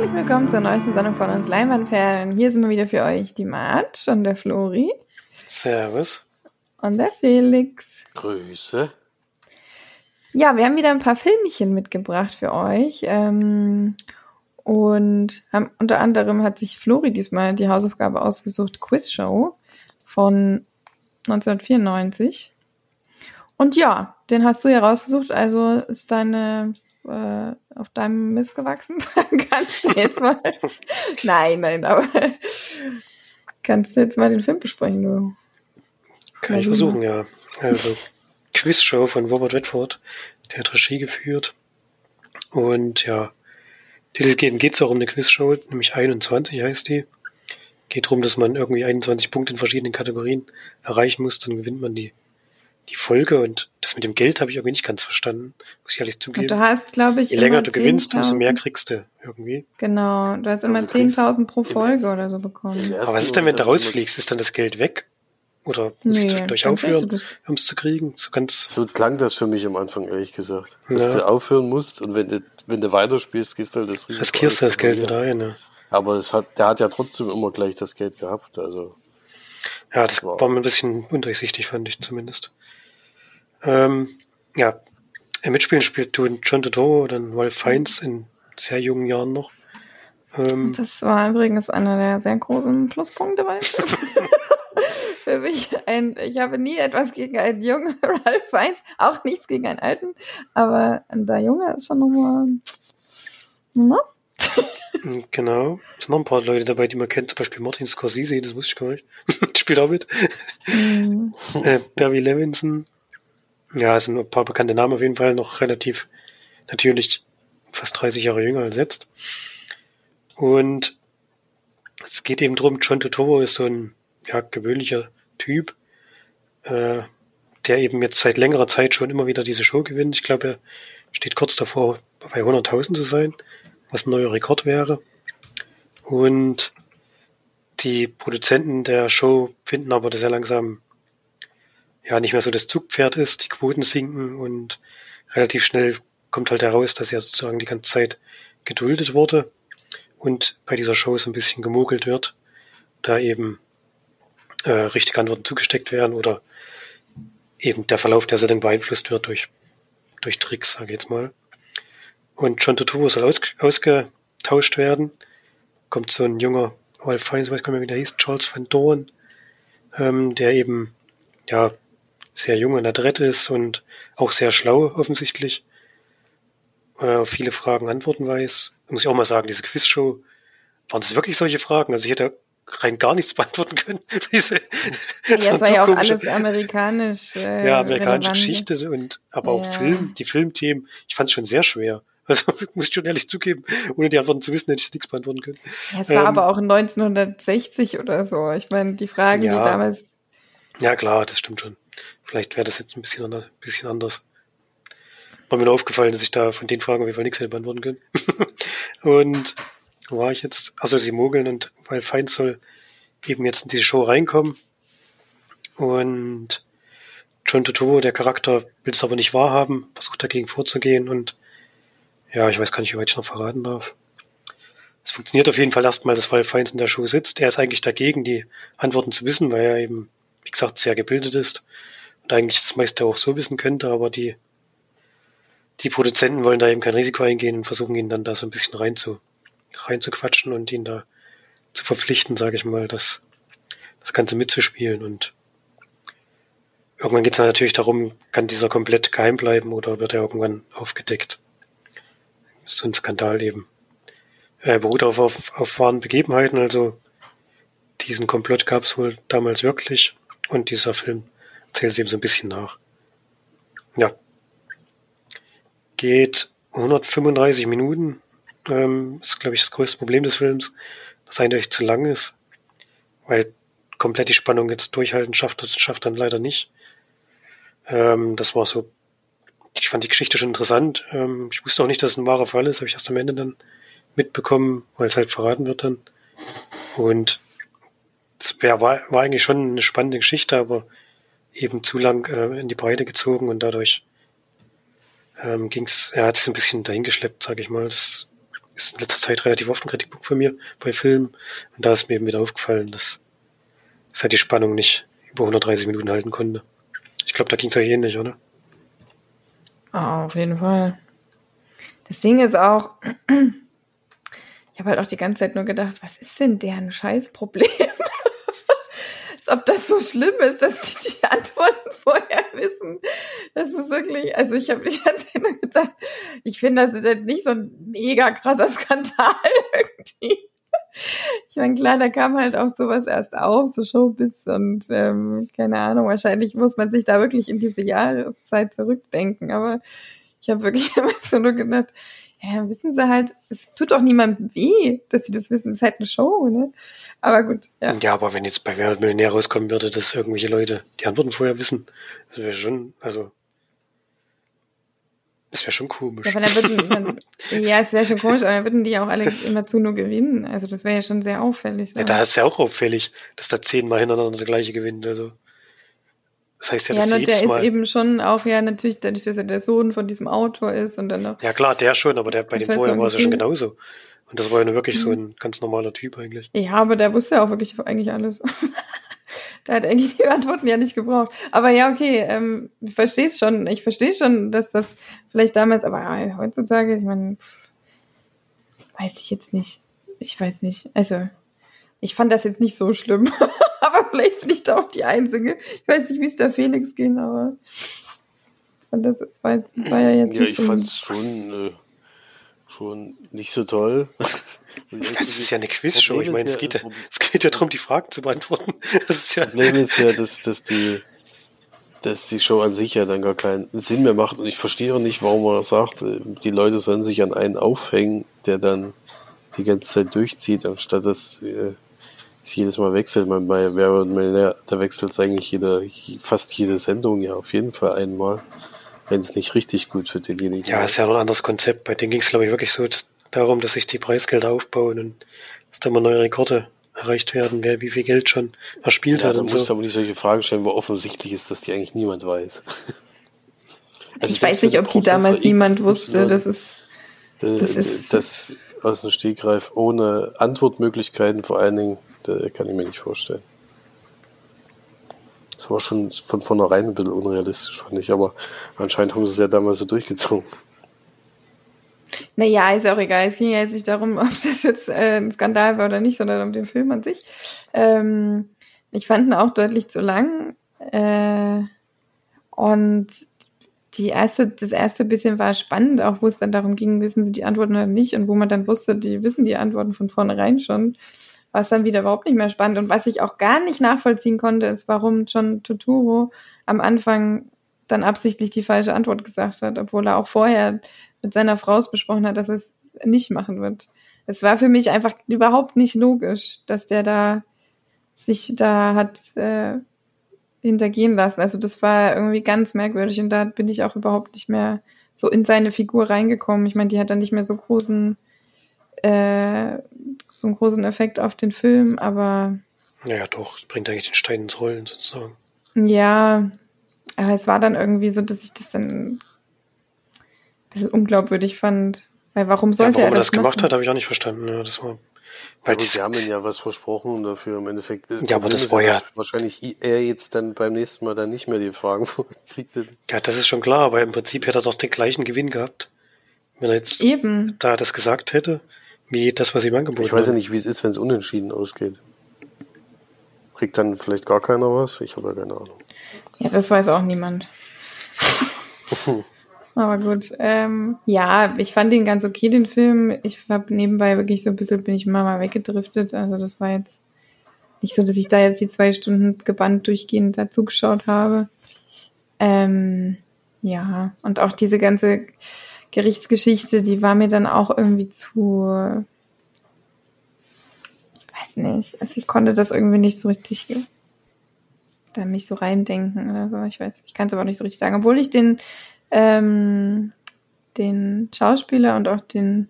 herzlich willkommen zur neuesten Sendung von uns Leinwandperlen. Hier sind wir wieder für euch die Mart und der Flori. Servus. Und der Felix. Grüße. Ja, wir haben wieder ein paar Filmchen mitgebracht für euch. Ähm, und haben, unter anderem hat sich Flori diesmal die Hausaufgabe ausgesucht, Quizshow von 1994. Und ja, den hast du ja rausgesucht, also ist deine äh, auf deinem Mist gewachsen? kannst du jetzt mal. nein, nein, aber kannst du jetzt mal den Film besprechen, du? Kann ich versuchen, ja. Also, Quizshow von Robert Redford, der hat Regie geführt. Und ja, Titel geht es auch um eine Quizshow, nämlich 21 heißt die. Geht darum, dass man irgendwie 21 Punkte in verschiedenen Kategorien erreichen muss, dann gewinnt man die die Folge und das mit dem Geld habe ich irgendwie nicht ganz verstanden, muss ich ehrlich zugeben. Und du hast, glaube ich, Je länger du gewinnst, umso mehr kriegst du irgendwie. Genau, du hast immer 10.000 pro Folge oder so bekommen. Aber was ist denn, wenn du rausfliegst? Ist dann das Geld weg? Oder muss nee, ich zwischendurch aufhören, um es zu kriegen? So ganz. So klang das für mich am Anfang, ehrlich gesagt. Dass ja. du aufhören musst und wenn du, wenn du weiterspielst, gehst du halt das Risiko. Riskierst du das Geld wieder ein, ja. Aber es hat, der hat ja trotzdem immer gleich das Geld gehabt, also. Ja, das war, war mir ein bisschen undurchsichtig, fand ich zumindest. Ähm, ja, mitspielen spielt du John Turturro oder Wolf Fiennes in sehr jungen Jahren noch. Ähm, das war übrigens einer der sehr großen Pluspunkte bei Für mich ein, ich habe nie etwas gegen einen jungen Ralph Fiennes, auch nichts gegen einen alten, aber der Junge ist schon nochmal, ne? genau. Es sind noch ein paar Leute dabei, die man kennt, zum Beispiel Martin Scorsese, das wusste ich gar nicht. Spielt auch mit. Mhm. äh, Barry Levinson, ja, es sind ein paar bekannte Namen auf jeden Fall, noch relativ natürlich fast 30 Jahre jünger als jetzt. Und es geht eben drum, John Totoro ist so ein ja, gewöhnlicher Typ, äh, der eben jetzt seit längerer Zeit schon immer wieder diese Show gewinnt. Ich glaube, er steht kurz davor, bei 100.000 zu sein, was ein neuer Rekord wäre. Und die Produzenten der Show finden aber, dass er langsam ja nicht mehr so das Zugpferd ist, die Quoten sinken und relativ schnell kommt halt heraus, dass er sozusagen die ganze Zeit geduldet wurde und bei dieser Show so ein bisschen gemogelt wird, da eben äh, richtige Antworten zugesteckt werden oder eben der Verlauf der Sendung beeinflusst wird durch, durch Tricks, sage ich jetzt mal. Und John Turturro soll aus, ausgetauscht werden. Kommt so ein junger Ralph Fiennes, weiß gar nicht mehr, wie der hieß, Charles Van Dorn, ähm, der eben ja sehr jung und adrett ist und auch sehr schlau offensichtlich. Äh, viele Fragen Antworten weiß. Muss ich auch mal sagen, diese Quizshow, waren das wirklich solche Fragen? Also ich hätte rein gar nichts beantworten können. Diese, ja, es war ja auch alles amerikanisch. Äh, ja, amerikanische Geschichte und aber auch ja. Film, die Filmthemen. Ich fand es schon sehr schwer. Also muss ich schon ehrlich zugeben, ohne die Antworten zu wissen, hätte ich nichts beantworten können. Ja, es war ähm, aber auch 1960 oder so. Ich meine, die Fragen, ja, die damals. Ja, klar, das stimmt schon. Vielleicht wäre das jetzt ein bisschen, ein bisschen anders. War mir nur aufgefallen, dass ich da von den Fragen auf jeden Fall nichts hätte beantworten können. und wo war ich jetzt? Also sie mogeln und weil Feind soll eben jetzt in diese Show reinkommen. Und John Totoro, der Charakter, will es aber nicht wahrhaben, versucht dagegen vorzugehen und ja, ich weiß gar nicht, wie weit ich noch verraten darf. Es funktioniert auf jeden Fall erstmal, dass Ralph Fiennes in der Show sitzt. Er ist eigentlich dagegen, die Antworten zu wissen, weil er eben, wie gesagt, sehr gebildet ist und eigentlich das meiste auch so wissen könnte, aber die, die Produzenten wollen da eben kein Risiko eingehen und versuchen ihn dann da so ein bisschen rein zu, rein zu quatschen und ihn da zu verpflichten, sage ich mal, das, das Ganze mitzuspielen und irgendwann geht es natürlich darum, kann dieser komplett geheim bleiben oder wird er irgendwann aufgedeckt? Ist so ein Skandal eben. Er beruht auf, auf, auf wahren Begebenheiten, also diesen Komplott gab es wohl damals wirklich und dieser Film zählt eben so ein bisschen nach. Ja. Geht 135 Minuten. Ähm, ist, glaube ich, das größte Problem des Films, dass eindeutig zu lang ist. Weil komplett die Spannung jetzt durchhalten schafft, schafft dann leider nicht. Ähm, das war so, ich fand die Geschichte schon interessant. Ähm, ich wusste auch nicht, dass es ein wahrer Fall ist, habe ich erst am Ende dann mitbekommen, weil es halt verraten wird dann. Und es war, war eigentlich schon eine spannende Geschichte, aber eben zu lang äh, in die Breite gezogen und dadurch ähm, ging es, er hat es ein bisschen dahingeschleppt, sage ich mal. Das ist in letzter Zeit relativ oft ein Kritikpunkt von mir bei Filmen. Und da ist mir eben wieder aufgefallen, dass, dass halt die Spannung nicht über 130 Minuten halten konnte. Ich glaube, da ging es euch ähnlich, oder? Oh, auf jeden Fall. Das Ding ist auch, ich habe halt auch die ganze Zeit nur gedacht, was ist denn deren Scheißproblem? Ob das so schlimm ist, dass die die Antworten vorher wissen. Das ist wirklich, also ich habe die ganze Zeit nur gedacht, ich finde, das ist jetzt nicht so ein mega krasser Skandal irgendwie. Ich meine, klar, da kam halt auch sowas erst auf, so Showbiz und ähm, keine Ahnung, wahrscheinlich muss man sich da wirklich in diese Jahreszeit zurückdenken, aber ich habe wirklich immer so nur gedacht, ja, wissen sie halt, es tut auch niemandem weh, dass sie das wissen, es ist halt eine Show, ne? Aber gut, ja. Ja, aber wenn jetzt bei Wer wird Millionär rauskommen würde, dass irgendwelche Leute die Antworten vorher wissen, das wäre schon, also das wäre schon komisch. Ja, dann würden, dann, ja es wäre schon komisch, aber dann würden die auch alle immer zu nur gewinnen. Also das wäre ja schon sehr auffällig. Ja, da ist ja auch auffällig, dass da zehnmal hintereinander der gleiche gewinnt. Also das heißt ja, ja dass nur die der ist Mal. eben schon auch ja natürlich dadurch, dass er der Sohn von diesem Autor ist und dann noch. Ja klar, der schon, aber der bei dem vorher war es ja schon genauso. Und das war ja nur wirklich so Mhm. ein ganz normaler Typ eigentlich. Ja, aber der wusste ja auch wirklich eigentlich alles. der hat eigentlich die Antworten ja nicht gebraucht. Aber ja, okay, ähm, ich verstehe es schon. Ich verstehe schon, dass das vielleicht damals, aber ja, heutzutage, ich meine, weiß ich jetzt nicht. Ich weiß nicht. Also, ich fand das jetzt nicht so schlimm. aber vielleicht bin ich da auch die Einzige. Ich weiß nicht, wie es der Felix ging, aber ich fand das war, jetzt, war ja jetzt Ja, nicht ich so- fand es schon, äh, schon nicht so toll. Das ist ja eine Quizshow. Ich meine, es ja- geht ja, es geht ja darum, die Fragen zu beantworten. Das ist ja. Problem ist ja, dass, dass die dass die Show an sich ja dann gar keinen Sinn mehr macht und ich verstehe auch nicht, warum man sagt, äh, die Leute sollen sich an einen aufhängen, der dann die ganze Zeit durchzieht, anstatt dass äh, es jedes Mal wechselt. Man bei Wer wird Millionär, da wechselt es eigentlich jede, fast jede Sendung ja auf jeden Fall einmal, wenn es nicht richtig gut für denjenigen Ja, ist ja ein anderes Konzept. Bei denen ging es, glaube ich, wirklich so darum, dass sich die Preisgelder aufbauen und dass da mal neue Rekorde erreicht werden, wer wie viel Geld schon erspielt Ja, hat da und musst du so. aber nicht solche Fragen stellen, wo offensichtlich ist, dass die eigentlich niemand weiß. Also ich weiß nicht, ob die damals X, niemand wusste. Y, Das ist, äh, das ist- das aus dem Stegreif ohne Antwortmöglichkeiten vor allen Dingen, kann ich mir nicht vorstellen. Das war schon von vornherein ein bisschen unrealistisch, fand ich, aber anscheinend haben sie es ja damals so durchgezogen. Naja, ist auch egal. Es ging ja jetzt nicht darum, ob das jetzt äh, ein Skandal war oder nicht, sondern um den Film an sich. Ähm, ich fand ihn auch deutlich zu lang. Äh, und die erste, das erste bisschen war spannend, auch wo es dann darum ging, wissen sie die Antworten oder nicht, und wo man dann wusste, die wissen die Antworten von vornherein schon, war es dann wieder überhaupt nicht mehr spannend. Und was ich auch gar nicht nachvollziehen konnte, ist, warum John Turturro am Anfang dann absichtlich die falsche Antwort gesagt hat, obwohl er auch vorher mit seiner Frau es besprochen hat, dass er es nicht machen wird. Es war für mich einfach überhaupt nicht logisch, dass der da sich da hat äh, hintergehen lassen. Also das war irgendwie ganz merkwürdig und da bin ich auch überhaupt nicht mehr so in seine Figur reingekommen. Ich meine, die hat dann nicht mehr so großen äh, so einen großen Effekt auf den Film, aber Naja, doch, bringt eigentlich den Stein ins Rollen sozusagen. ja, aber es war dann irgendwie so, dass ich das dann ein bisschen unglaubwürdig fand. Weil warum Ja, sollte warum er er das, das gemacht machen? hat, habe ich auch nicht verstanden. Ja, das war, Ja, weil dies, sie haben ja was versprochen dafür im Endeffekt. Das Ja, aber das ist war ja- dass wahrscheinlich er jetzt dann beim nächsten Mal dann nicht mehr die Fragen hätte. ja, das ist schon klar, aber im Prinzip hätte er doch den gleichen Gewinn gehabt, wenn er jetzt Eben. da das gesagt hätte, wie das, was ihm angeboten Ich weiß ja nicht, wie es ist, wenn es unentschieden ausgeht. Kriegt dann vielleicht gar keiner was? Ich habe ja keine Ahnung. Ja, das weiß auch niemand. Aber gut. Ähm, ja, ich fand den ganz okay, den Film. Ich habe nebenbei wirklich so ein bisschen, bin ich immer mal weggedriftet. Also das war jetzt nicht so, dass ich da jetzt die zwei Stunden gebannt durchgehend dazu geschaut habe. Ähm, ja, und auch diese ganze Gerichtsgeschichte, die war mir dann auch irgendwie zu, ich weiß nicht, also ich konnte das irgendwie nicht so richtig da mich so reindenken oder so. Ich weiß, ich kann es aber nicht so richtig sagen. Obwohl ich den, ähm, den Schauspieler und auch den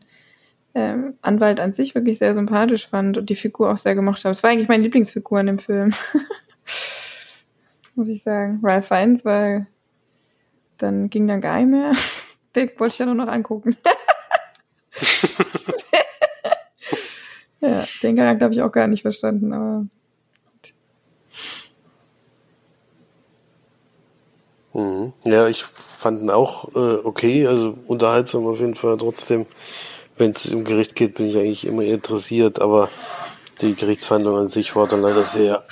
ähm, Anwalt an sich wirklich sehr sympathisch fand und die Figur auch sehr gemocht habe. Es war eigentlich meine Lieblingsfigur in dem Film. Muss ich sagen. Ralph Fiennes war, dann ging dann gar nicht mehr. Den wollte ich ja nur noch angucken. Den Charakter habe ich auch gar nicht verstanden, aber. Mhm. Ja, ich fand ihn auch äh, okay, also unterhaltsam auf jeden Fall. Trotzdem, wenn es im Gericht geht, bin ich eigentlich immer interessiert, aber die Gerichtsverhandlung an sich war dann leider sehr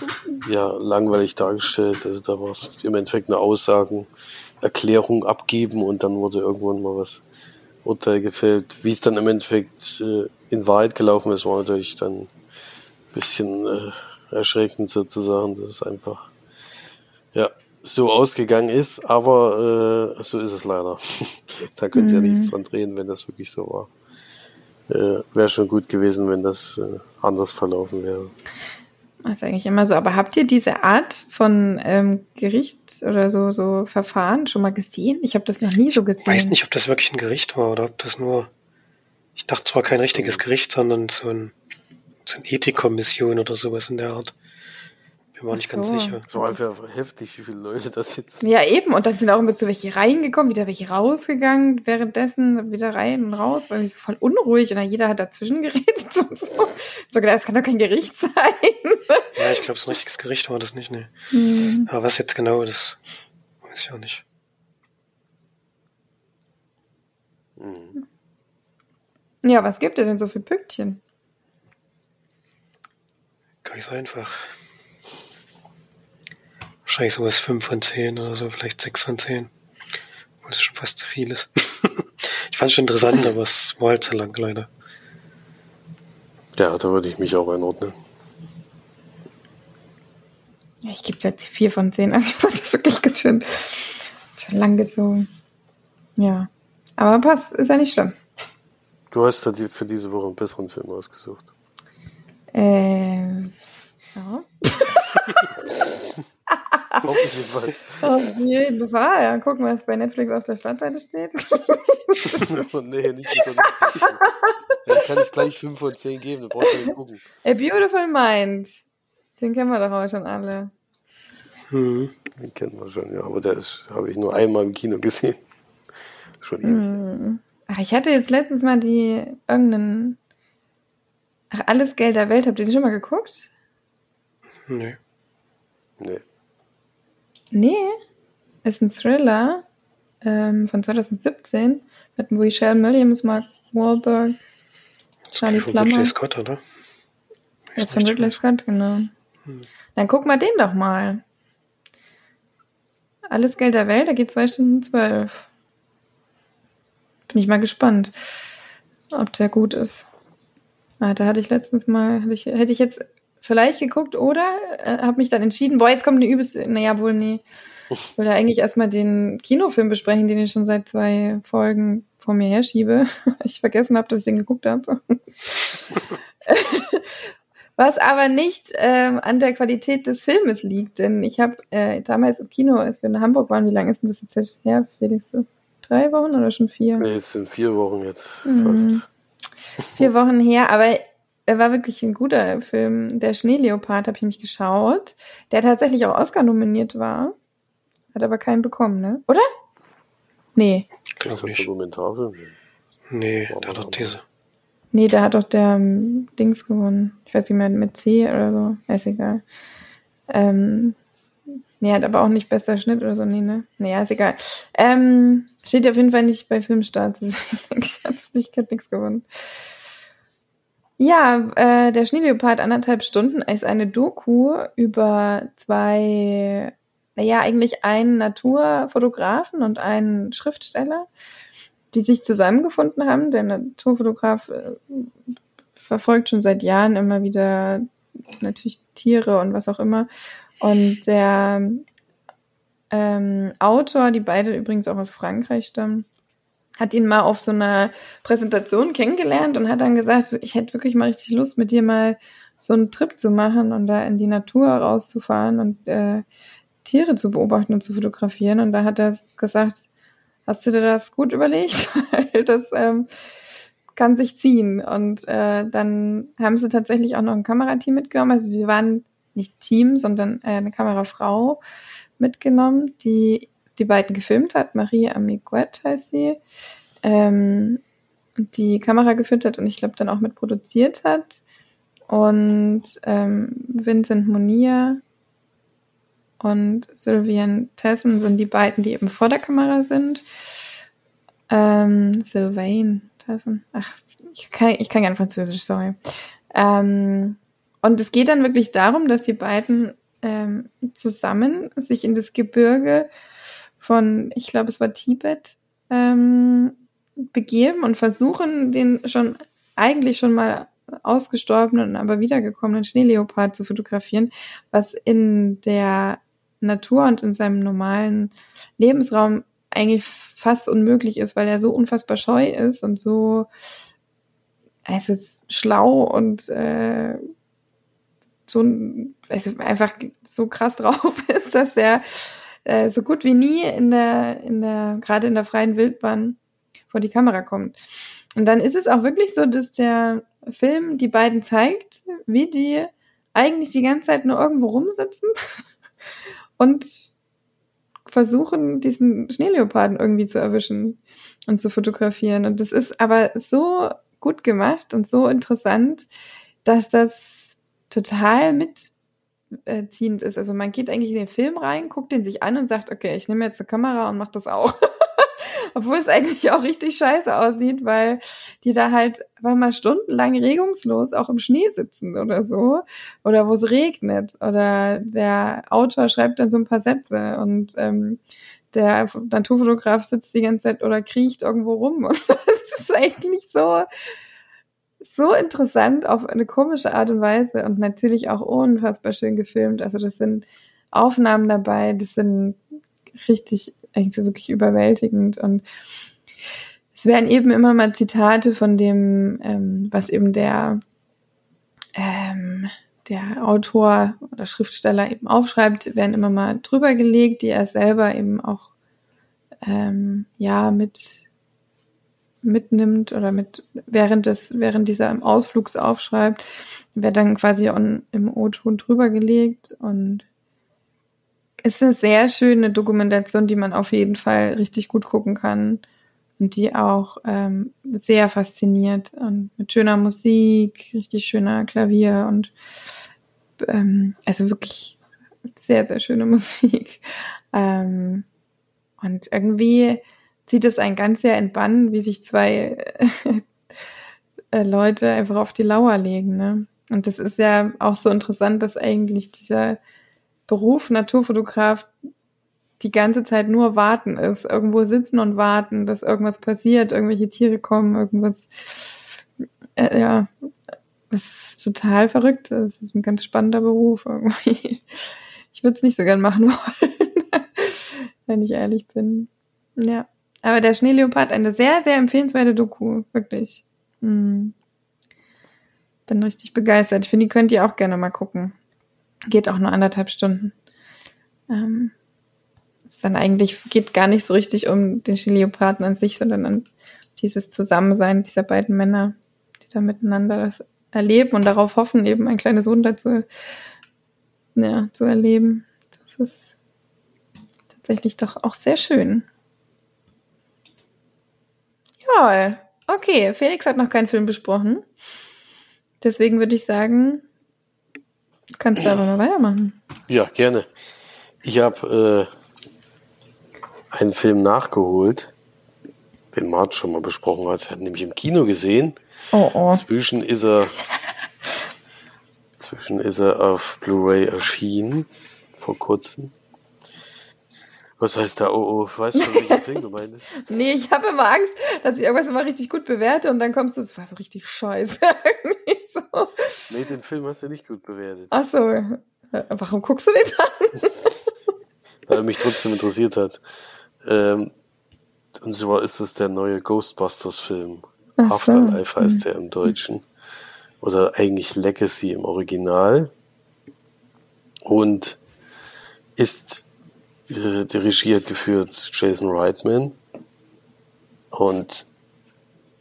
ja, langweilig dargestellt. Also da war es im Endeffekt eine Aussagen, Erklärung abgeben und dann wurde irgendwann mal was Urteil gefällt. Wie es dann im Endeffekt äh, in Wahrheit gelaufen ist, war natürlich dann ein bisschen äh, erschreckend sozusagen, dass es einfach ja so ausgegangen ist, aber äh, so ist es leider. da könnt ihr mhm. ja nichts dran drehen, wenn das wirklich so war. Äh, wäre schon gut gewesen, wenn das äh, anders verlaufen wäre. Das ist eigentlich immer so. Aber habt ihr diese Art von ähm, Gericht oder so, so Verfahren schon mal gesehen? Ich habe das noch nie so gesehen. Ich weiß nicht, ob das wirklich ein Gericht war oder ob das nur. Ich dachte zwar kein richtiges Gericht, sondern so ein, so eine Ethikkommission oder sowas in der Art. Bin mir auch nicht so. ganz sicher. So einfach heftig, wie viele Leute da sitzen. Ja, eben. Und dann sind auch immer so welche reingekommen, wieder welche rausgegangen, währenddessen wieder rein und raus, weil ich so voll unruhig und dann jeder hat dazwischen geredet und so. Ich gedacht, das kann doch kein Gericht sein. Ja, ich glaube, so ein richtiges Gericht war das nicht, ne. Hm. Aber was jetzt genau, das weiß ich auch nicht. Hm. Ja, was gibt ihr denn so für Pünktchen? Ganz einfach. Wahrscheinlich sowas 5 von 10 oder so, vielleicht 6 von 10. Weil es schon fast zu viel ist. ich fand es schon interessant, aber es war halt zu lang, leider. Ja, da würde ich mich auch einordnen. Ja, ich gebe jetzt 4 von 10. Also ich fand das wirklich ganz schön, schon lang gezogen. Ja. Aber passt, ist ja nicht schlimm. Du hast da für diese Woche einen besseren Film ausgesucht. Äh, ja. Hoffentlich was. Auf jeden Fall. Ja, gucken, was bei Netflix auf der Startseite steht. nee, nicht mit der Netflix. Dann kann ich gleich 5 von 10 geben, dann braucht ihr nicht gucken. A Beautiful Mind. Den kennen wir doch auch schon alle. Hm. Den kennen wir schon, ja. Aber der habe ich nur einmal im Kino gesehen. Schon ewig. Hm. Ach, ich hatte jetzt letztens mal die irgendeinen. Ach, alles Geld der Welt. Habt ihr den schon mal geguckt? Nee. Nee. Nee, ist ein Thriller ähm, von 2017 mit Michelle Williams, Mark Wahlberg, Charlie Plummer. Ridley Scott, oder? Das ist von Ridley Scott, genau. Hm. Dann guck mal den doch mal. Alles Geld der Welt, da geht zwei Stunden zwölf. Bin ich mal gespannt, ob der gut ist. Ah, da hatte ich letztens mal, hätte ich, hätte ich jetzt vielleicht geguckt oder äh, habe mich dann entschieden, boah, jetzt kommt eine übelste, naja, wohl nee. Ich wollte eigentlich erstmal den Kinofilm besprechen, den ich schon seit zwei Folgen vor mir herschiebe. Ich vergessen habe, dass ich den geguckt habe. Was aber nicht ähm, an der Qualität des Filmes liegt, denn ich habe äh, damals im Kino, als wir in Hamburg waren, wie lange ist denn das jetzt her, Felix? So drei Wochen oder schon vier? Nee, es sind vier Wochen jetzt mhm. fast. Vier Wochen her, aber er war wirklich ein guter Film. Der Schneeleopard habe ich mich geschaut, der tatsächlich auch Oscar nominiert war. Hat aber keinen bekommen, ne? Oder? Nee. Ist das ein Dokumentarfilm? Nee, der hat doch diese. Nee, da hat doch der um, Dings gewonnen. Ich weiß nicht mehr, mit C oder so. Ist egal. Ähm, nee, hat aber auch nicht bester Schnitt oder so. Nee, ne? Nee, ist egal. Ähm, steht auf jeden Fall nicht bei Filmstarts. Deswegen ich habe nichts gewonnen. Ja, äh, der Schneeleopard anderthalb Stunden ist eine Doku über zwei, naja, eigentlich einen Naturfotografen und einen Schriftsteller, die sich zusammengefunden haben. Der Naturfotograf äh, verfolgt schon seit Jahren immer wieder natürlich Tiere und was auch immer. Und der ähm, Autor, die beide übrigens auch aus Frankreich stammen, hat ihn mal auf so einer Präsentation kennengelernt und hat dann gesagt, ich hätte wirklich mal richtig Lust, mit dir mal so einen Trip zu machen und da in die Natur rauszufahren und äh, Tiere zu beobachten und zu fotografieren. Und da hat er gesagt, hast du dir das gut überlegt? Weil das ähm, kann sich ziehen. Und äh, dann haben sie tatsächlich auch noch ein Kamerateam mitgenommen. Also sie waren nicht Team, sondern äh, eine Kamerafrau mitgenommen, die die beiden gefilmt hat. Marie Amiguet heißt sie. Ähm, die Kamera geführt hat und ich glaube dann auch mit produziert hat. und ähm, Vincent Monier und Sylvian Tessen sind die beiden, die eben vor der Kamera sind. Ähm, Sylvain Tessen. Ach, ich kann, ich kann gerne Französisch, sorry. Ähm, und es geht dann wirklich darum, dass die beiden ähm, zusammen sich in das Gebirge von, ich glaube, es war Tibet, ähm, begeben und versuchen, den schon eigentlich schon mal ausgestorbenen, aber wiedergekommenen Schneeleopard zu fotografieren, was in der Natur und in seinem normalen Lebensraum eigentlich fast unmöglich ist, weil er so unfassbar scheu ist und so es ist schlau und äh, so also einfach so krass drauf ist, dass er äh, so gut wie nie in der, in der, gerade in der freien Wildbahn vor die Kamera kommt. Und dann ist es auch wirklich so, dass der Film die beiden zeigt, wie die eigentlich die ganze Zeit nur irgendwo rumsitzen und versuchen, diesen Schneeleoparden irgendwie zu erwischen und zu fotografieren. Und das ist aber so gut gemacht und so interessant, dass das total mitziehend ist. Also man geht eigentlich in den Film rein, guckt den sich an und sagt, okay, ich nehme jetzt eine Kamera und mache das auch. Obwohl es eigentlich auch richtig scheiße aussieht, weil die da halt einfach mal stundenlang regungslos auch im Schnee sitzen oder so. Oder wo es regnet. Oder der Autor schreibt dann so ein paar Sätze und ähm, der Naturfotograf sitzt die ganze Zeit oder kriecht irgendwo rum. Und das ist eigentlich so, so interessant auf eine komische Art und Weise und natürlich auch unfassbar schön gefilmt. Also das sind Aufnahmen dabei, das sind richtig, eigentlich so wirklich überwältigend und es werden eben immer mal Zitate von dem, ähm, was eben der, ähm, der Autor oder Schriftsteller eben aufschreibt, werden immer mal drüber gelegt, die er selber eben auch ähm, ja mit mitnimmt oder mit während des während dieser Ausflugs aufschreibt, wird dann quasi on, im O-Ton drüber gelegt und ist eine sehr schöne Dokumentation, die man auf jeden Fall richtig gut gucken kann und die auch ähm, sehr fasziniert und mit schöner Musik, richtig schöner Klavier und ähm, also wirklich sehr, sehr schöne Musik. Ähm, und irgendwie zieht es einen ganz sehr entbannen, wie sich zwei äh, Leute einfach auf die Lauer legen. Ne? Und das ist ja auch so interessant, dass eigentlich dieser Beruf Naturfotograf die ganze Zeit nur warten ist. Irgendwo sitzen und warten, dass irgendwas passiert, irgendwelche Tiere kommen, irgendwas. Äh, ja, ist total verrückt. Das ist ein ganz spannender Beruf irgendwie. Ich würde es nicht so gern machen wollen, wenn ich ehrlich bin. Ja. Aber der Schneeleopard, eine sehr, sehr empfehlenswerte Doku, wirklich. Hm. Bin richtig begeistert. Ich finde, die könnt ihr auch gerne mal gucken. Geht auch nur anderthalb Stunden. Ähm, ist dann eigentlich, geht gar nicht so richtig um den Schneeleoparden an sich, sondern an dieses Zusammensein dieser beiden Männer, die da miteinander das erleben und darauf hoffen, eben ein kleines Sohn dazu ja, zu erleben. Das ist tatsächlich doch auch sehr schön. Ja, okay. Felix hat noch keinen Film besprochen. Deswegen würde ich sagen, kannst du aber mal weitermachen. Ja, gerne. Ich habe äh, einen Film nachgeholt, den Mart schon mal besprochen hat. Er hat nämlich im Kino gesehen. Oh, oh. Zwischen ist er, zwischen ist er auf Blu-ray erschienen vor kurzem. Was heißt da, oh, oh, weißt du, welchen Film du meinst? nee, ich habe immer Angst, dass ich irgendwas immer richtig gut bewerte und dann kommst du, es war so richtig scheiße. so. Nee, den Film hast du nicht gut bewertet. Ach so. Warum guckst du den an? Weil er mich trotzdem interessiert hat. Ähm, und zwar ist es der neue Ghostbusters-Film. So. Afterlife heißt der im Deutschen. Oder eigentlich Legacy im Original. Und ist dirigiert, geführt Jason Reitman und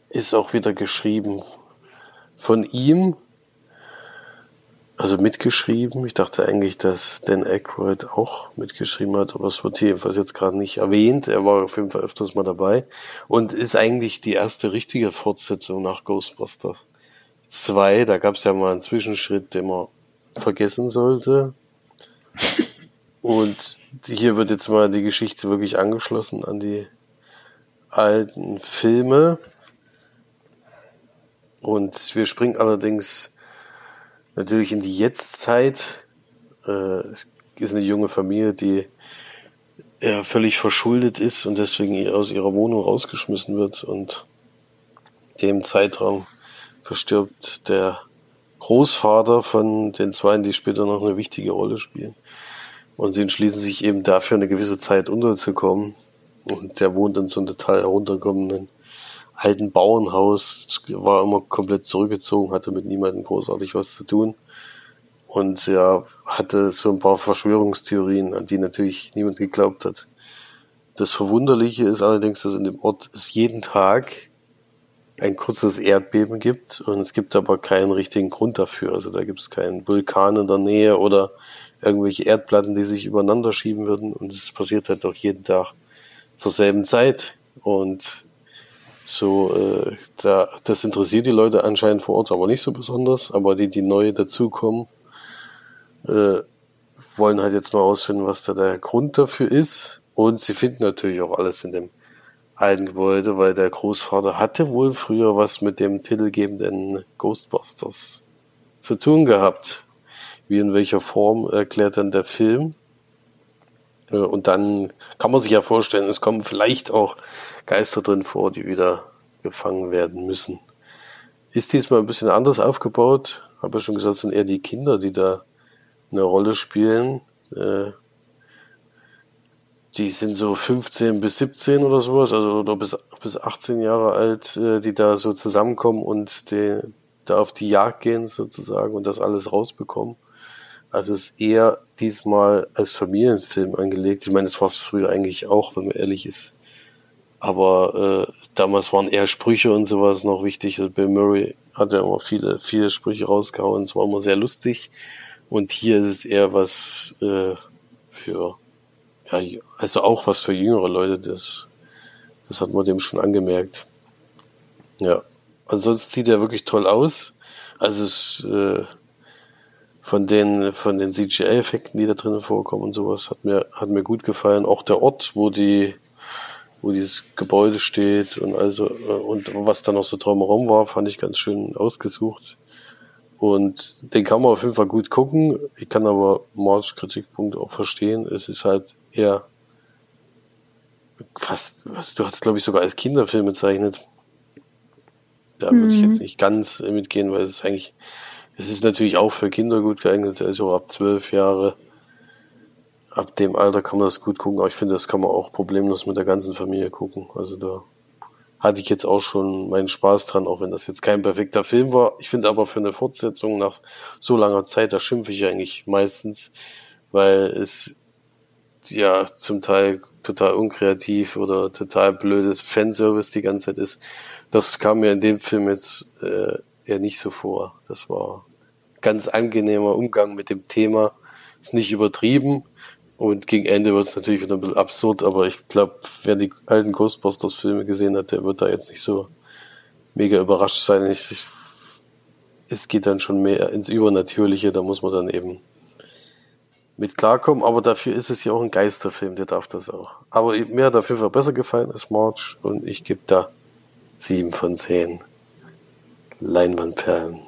ist auch wieder geschrieben von ihm, also mitgeschrieben. Ich dachte eigentlich, dass Dan Aykroyd auch mitgeschrieben hat, aber es wird jedenfalls jetzt gerade nicht erwähnt. Er war auf jeden Fall öfters mal dabei und ist eigentlich die erste richtige Fortsetzung nach Ghostbusters. 2, da gab es ja mal einen Zwischenschritt, den man vergessen sollte. Und hier wird jetzt mal die Geschichte wirklich angeschlossen an die alten Filme. Und wir springen allerdings natürlich in die Jetztzeit. Äh, es ist eine junge Familie, die ja, völlig verschuldet ist und deswegen aus ihrer Wohnung rausgeschmissen wird. Und dem Zeitraum verstirbt der Großvater von den Zweien, die später noch eine wichtige Rolle spielen. Und sie entschließen sich eben dafür, eine gewisse Zeit unterzukommen. Und der wohnt in so einem total herunterkommenden alten Bauernhaus, war immer komplett zurückgezogen, hatte mit niemandem großartig was zu tun. Und ja, hatte so ein paar Verschwörungstheorien, an die natürlich niemand geglaubt hat. Das Verwunderliche ist allerdings, dass in dem Ort es jeden Tag ein kurzes Erdbeben gibt und es gibt aber keinen richtigen Grund dafür. Also da gibt es keinen Vulkan in der Nähe oder irgendwelche Erdplatten, die sich übereinander schieben würden und es passiert halt auch jeden Tag zur selben Zeit. Und so, äh, da, das interessiert die Leute anscheinend vor Ort aber nicht so besonders, aber die, die neu dazukommen, äh, wollen halt jetzt mal ausfinden, was da der Grund dafür ist. Und sie finden natürlich auch alles in dem alten Gebäude, weil der Großvater hatte wohl früher was mit dem titelgebenden Ghostbusters zu tun gehabt. Wie in welcher Form erklärt dann der Film. Äh, und dann kann man sich ja vorstellen, es kommen vielleicht auch Geister drin vor, die wieder gefangen werden müssen. Ist diesmal ein bisschen anders aufgebaut. Habe ja schon gesagt, es sind eher die Kinder, die da eine Rolle spielen. Äh, die sind so 15 bis 17 oder sowas, also oder bis, bis 18 Jahre alt, äh, die da so zusammenkommen und die, da auf die Jagd gehen sozusagen und das alles rausbekommen. Also es ist eher diesmal als Familienfilm angelegt. Ich meine, das war es früher eigentlich auch, wenn man ehrlich ist. Aber äh, damals waren eher Sprüche und sowas noch wichtig. Also Bill Murray hat ja immer viele, viele Sprüche rausgehauen. Es war immer sehr lustig. Und hier ist es eher was äh, für, ja, also auch was für jüngere Leute. Das, das hat man dem schon angemerkt. Ja, also sonst sieht er wirklich toll aus. Also es, äh, von den von den CGI-Effekten, die da drinnen vorkommen und sowas, hat mir hat mir gut gefallen. Auch der Ort, wo die wo dieses Gebäude steht und also äh, und was da noch so drumherum war, fand ich ganz schön ausgesucht. Und den kann man auf jeden Fall gut gucken. Ich kann aber March Kritikpunkt auch verstehen. Es ist halt eher fast, du hast glaube ich sogar als Kinderfilm bezeichnet. Da mhm. würde ich jetzt mhm. nicht ganz mitgehen, weil es eigentlich es ist natürlich auch für Kinder gut geeignet, also ab zwölf Jahre. Ab dem Alter kann man das gut gucken, aber ich finde, das kann man auch problemlos mit der ganzen Familie gucken. Also da hatte ich jetzt auch schon meinen Spaß dran, auch wenn das jetzt kein perfekter Film war. Ich finde aber für eine Fortsetzung nach so langer Zeit, da schimpfe ich eigentlich meistens, weil es ja zum Teil total unkreativ oder total blödes Fanservice die ganze Zeit ist. Das kam mir in dem Film jetzt äh, eher nicht so vor. Das war ganz angenehmer Umgang mit dem Thema. Ist nicht übertrieben. Und gegen Ende wird es natürlich wieder ein bisschen absurd, aber ich glaube, wer die alten Ghostbusters-Filme gesehen hat, der wird da jetzt nicht so mega überrascht sein. Ich, ich, es geht dann schon mehr ins Übernatürliche, da muss man dann eben mit klarkommen, aber dafür ist es ja auch ein Geisterfilm, der darf das auch. Aber mir hat auf jeden Fall besser gefallen als March und ich gebe da sieben von zehn Leinwandperlen.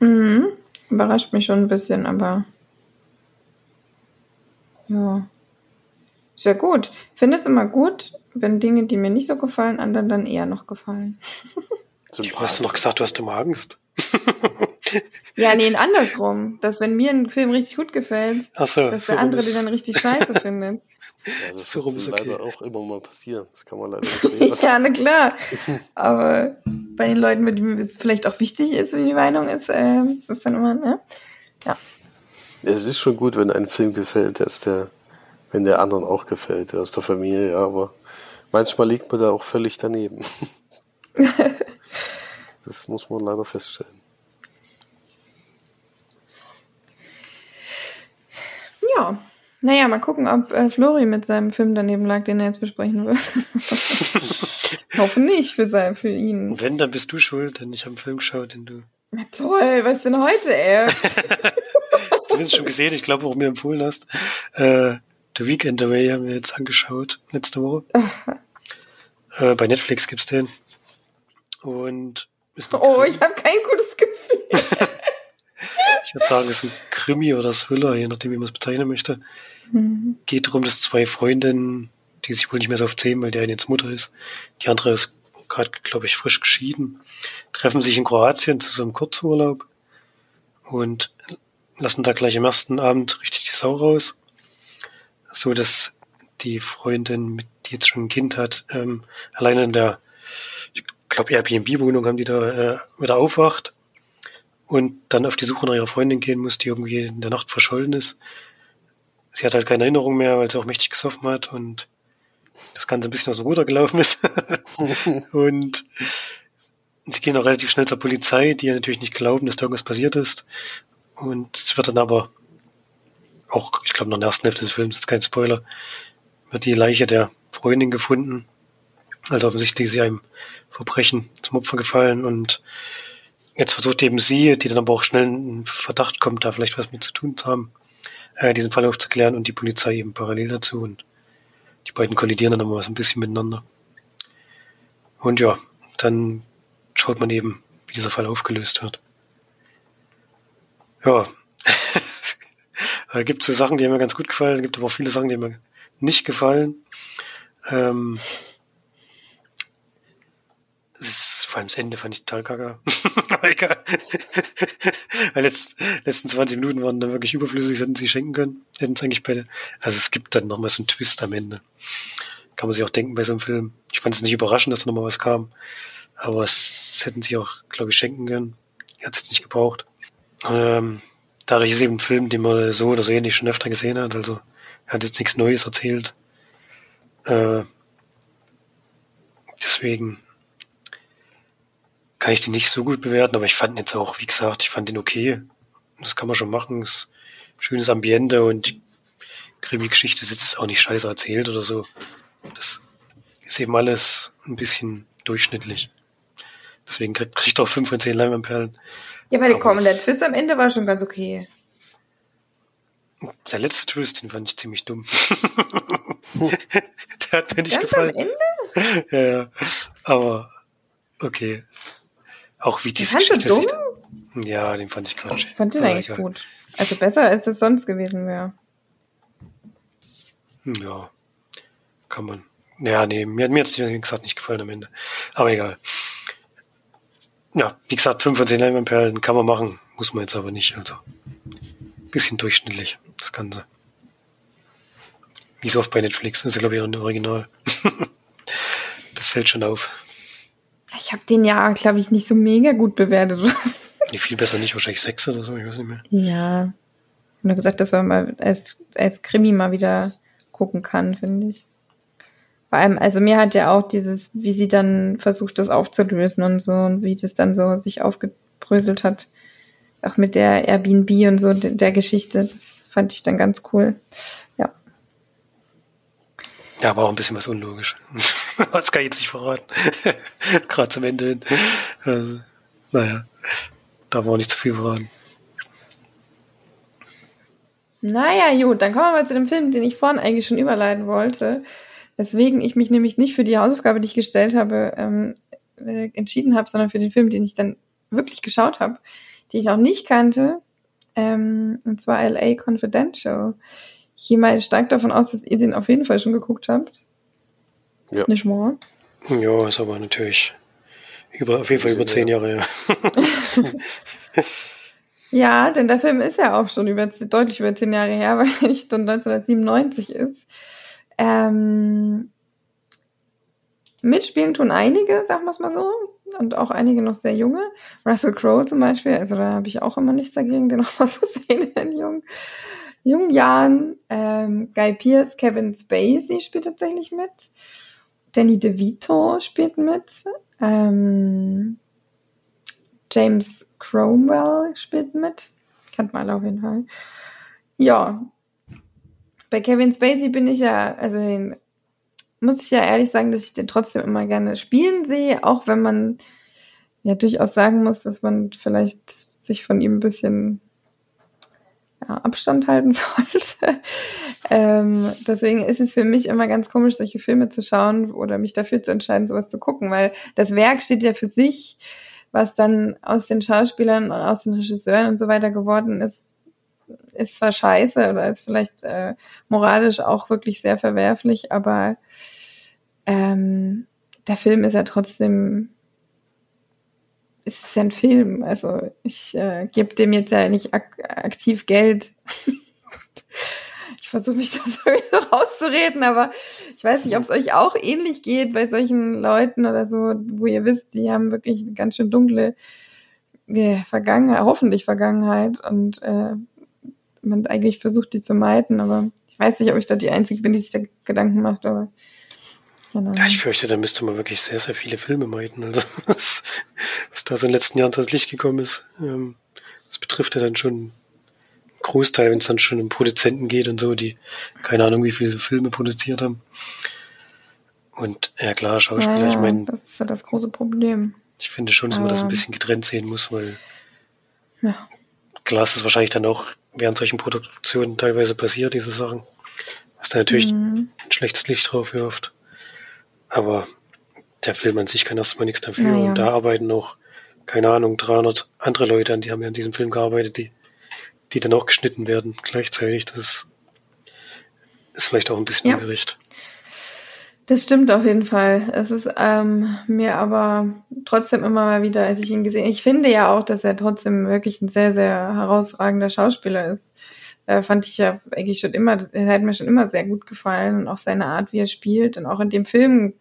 Mhm. Überrascht mich schon ein bisschen, aber ja. Sehr gut. Ich finde es immer gut, wenn Dinge, die mir nicht so gefallen, anderen dann eher noch gefallen. Du hast du noch gesagt, du hast immer Angst. ja, nee, andersrum. Dass wenn mir ein Film richtig gut gefällt, so, dass der andere den dann richtig scheiße findet. Ja, das so kann okay. leider auch immer mal passieren. Das kann man leider nicht Ja, na klar. Aber bei den Leuten, mit denen es vielleicht auch wichtig ist, wie die Meinung ist, äh, ist dann immer, ne? Ja. ja. Es ist schon gut, wenn ein Film gefällt, dass der, wenn der anderen auch gefällt, aus der Familie, ja, aber manchmal liegt man da auch völlig daneben. das muss man leider feststellen. Ja, Naja, mal gucken, ob äh, Flori mit seinem Film daneben lag, den er jetzt besprechen wird. Hoffe nicht für, sein, für ihn. Wenn, dann bist du schuld, denn ich habe einen Film geschaut, den du. Na toll, was denn heute, ey? Zumindest schon gesehen, ich glaube auch mir empfohlen hast. Äh, The Weekend Away haben wir jetzt angeschaut, letzte Woche. äh, bei Netflix gibt's den. Und Oh, ich habe kein gutes. Ich würde sagen, es ist ein Krimi oder Thriller, je nachdem, wie man es bezeichnen möchte. Mhm. Geht darum, dass zwei Freundinnen, die sich wohl nicht mehr so oft sehen, weil die eine jetzt Mutter ist, die andere ist gerade, glaube ich, frisch geschieden, treffen sich in Kroatien zu so einem Kurzurlaub und lassen da gleich am ersten Abend richtig die Sau raus, so dass die Freundin, mit, die jetzt schon ein Kind hat, ähm, alleine in der, ich glaube Airbnb-Wohnung haben die da äh, wieder aufwacht und dann auf die Suche nach ihrer Freundin gehen muss, die irgendwie in der Nacht verschollen ist. Sie hat halt keine Erinnerung mehr, weil sie auch mächtig gesoffen hat und das Ganze ein bisschen aus dem Ruder gelaufen ist. und sie gehen auch relativ schnell zur Polizei, die ja natürlich nicht glauben, dass da irgendwas passiert ist. Und es wird dann aber auch, ich glaube, noch in der ersten Hälfte des Films, ist kein Spoiler, wird die Leiche der Freundin gefunden. Also offensichtlich ist sie einem Verbrechen zum Opfer gefallen und jetzt versucht eben sie, die dann aber auch schnell in Verdacht kommt, da vielleicht was mit zu tun zu haben, äh, diesen Fall aufzuklären und die Polizei eben parallel dazu und die beiden kollidieren dann immer so ein bisschen miteinander. Und ja, dann schaut man eben, wie dieser Fall aufgelöst wird. Ja, gibt so Sachen, die mir ganz gut gefallen, gibt aber auch viele Sachen, die mir nicht gefallen. Ähm, es ist, vor allem das Ende fand ich total kacke. Aber egal. Weil letzt, letzten 20 Minuten waren dann wirklich überflüssig, hätten sie schenken können. Hätten es eigentlich beide. Also es gibt dann nochmal so einen Twist am Ende. Kann man sich auch denken bei so einem Film. Ich fand es nicht überraschend, dass da nochmal was kam. Aber es hätten sie auch, glaube ich, schenken können. Hat es jetzt nicht gebraucht. Ähm, dadurch ist eben ein Film, den man so oder so ähnlich schon öfter gesehen hat. Also er hat jetzt nichts Neues erzählt. Äh, deswegen kann ich den nicht so gut bewerten, aber ich fand ihn jetzt auch, wie gesagt, ich fand ihn okay. Das kann man schon machen. Ist schönes Ambiente und die Krimi-Geschichte sitzt auch nicht scheiße erzählt oder so. Das ist eben alles ein bisschen durchschnittlich. Deswegen kriegt kriegt auch fünf von zehn Leinwandperlen. Ja, aber, aber der Twist am Ende war schon ganz okay. Der letzte Twist, den fand ich ziemlich dumm. der hat mir nicht ganz gefallen. Am Ende? ja, ja. Aber okay. Auch wie diese Geschichte dumm? sieht. Ja, den fand ich Quatsch. Ich fand den Aber eigentlich egal. gut. Also besser als es sonst gewesen wäre. Ja, kann man. Ja, nee, mir, mir hat es wie gesagt nicht gefallen am Ende. Aber egal. Ja, wie gesagt, 5 von 10 Leinwandperlen kann man machen, muss man jetzt aber nicht. Also, bisschen durchschnittlich, das Ganze. Wie so oft bei Netflix, das ist ja, glaube ich, auch ein Original. das fällt schon auf. Ich habe den ja, glaube ich, nicht so mega gut bewertet. Nee, viel besser nicht, wahrscheinlich sechs oder so, ich weiß nicht mehr. Ja. Ich habe gesagt, dass man mal als, als Krimi mal wieder gucken kann, finde ich. Vor allem, also mir hat ja auch dieses, wie sie dann versucht, das aufzulösen und so und wie das dann so sich aufgebröselt hat. Auch mit der Airbnb und so, der Geschichte. Das fand ich dann ganz cool. Ja. Aber auch ein bisschen was unlogisch. das kann ich jetzt nicht verraten. Gerade zum Ende hin. Also, naja, da war auch nicht zu viel verraten. Naja, gut, dann kommen wir mal zu dem Film, den ich vorhin eigentlich schon überleiten wollte. Weswegen ich mich nämlich nicht für die Hausaufgabe, die ich gestellt habe, ähm, äh, entschieden habe, sondern für den Film, den ich dann wirklich geschaut habe, den ich auch nicht kannte. Ähm, und zwar LA Confidential. Ich gehe mal stark davon aus, dass ihr den auf jeden Fall schon geguckt habt. Ja. Nicht wahr? Ja, ist aber natürlich über, auf jeden Fall über zehn Jahre, ja. ja, denn der Film ist ja auch schon über, deutlich über zehn Jahre her, weil es schon 1997 ist. Ähm, mitspielen tun einige, sagen wir es mal so. Und auch einige noch sehr junge. Russell Crowe zum Beispiel, also da habe ich auch immer nichts dagegen, den noch mal zu sehen in jungen, jungen Jahren. Ähm, Guy Pierce, Kevin Spacey spielt tatsächlich mit. Danny DeVito spielt mit. Ähm, James Cromwell spielt mit. Kennt man auf jeden Fall. Ja. bei Kevin Spacey bin ich ja, also den, muss ich ja ehrlich sagen, dass ich den trotzdem immer gerne spielen sehe, auch wenn man ja durchaus sagen muss, dass man vielleicht sich von ihm ein bisschen Abstand halten sollte. ähm, deswegen ist es für mich immer ganz komisch, solche Filme zu schauen oder mich dafür zu entscheiden, sowas zu gucken, weil das Werk steht ja für sich, was dann aus den Schauspielern und aus den Regisseuren und so weiter geworden ist, ist zwar scheiße oder ist vielleicht äh, moralisch auch wirklich sehr verwerflich, aber ähm, der Film ist ja trotzdem es ist ein Film. Also ich äh, gebe dem jetzt ja nicht ak aktiv Geld. ich versuche mich da so rauszureden, aber ich weiß nicht, ob es euch auch ähnlich geht bei solchen Leuten oder so, wo ihr wisst, die haben wirklich eine ganz schön dunkle äh, Vergangenheit, hoffentlich Vergangenheit und äh, man eigentlich versucht, die zu meiden, aber ich weiß nicht, ob ich da die Einzige bin, die sich da Gedanken macht, aber Genau. Ja, ich fürchte, da müsste man wirklich sehr, sehr viele Filme meiden. Also was, was da so in den letzten Jahren das Licht gekommen ist, ähm, das betrifft ja dann schon einen Großteil, wenn es dann schon um Produzenten geht und so, die keine Ahnung, wie viele Filme produziert haben. Und ja klar, Schauspieler, ja, ich meine. Das ist ja das große Problem. Ich finde schon, dass man das ein bisschen getrennt sehen muss, weil ja. klar ist das wahrscheinlich dann auch während solchen Produktionen teilweise passiert, diese Sachen. Was da natürlich mhm. ein schlechtes Licht drauf wirft. Aber der Film an sich kann erstmal nichts dafür. Ja, Und da arbeiten noch, keine Ahnung, 300 andere Leute an, die haben ja an diesem Film gearbeitet, die, die dann auch geschnitten werden gleichzeitig. Das ist vielleicht auch ein bisschen ja. ungerecht. Das stimmt auf jeden Fall. Es ist ähm, mir aber trotzdem immer mal wieder, als ich ihn gesehen ich finde ja auch, dass er trotzdem wirklich ein sehr, sehr herausragender Schauspieler ist. Äh, fand ich ja eigentlich schon immer, er hat mir schon immer sehr gut gefallen und auch seine Art, wie er spielt. Und auch in dem Film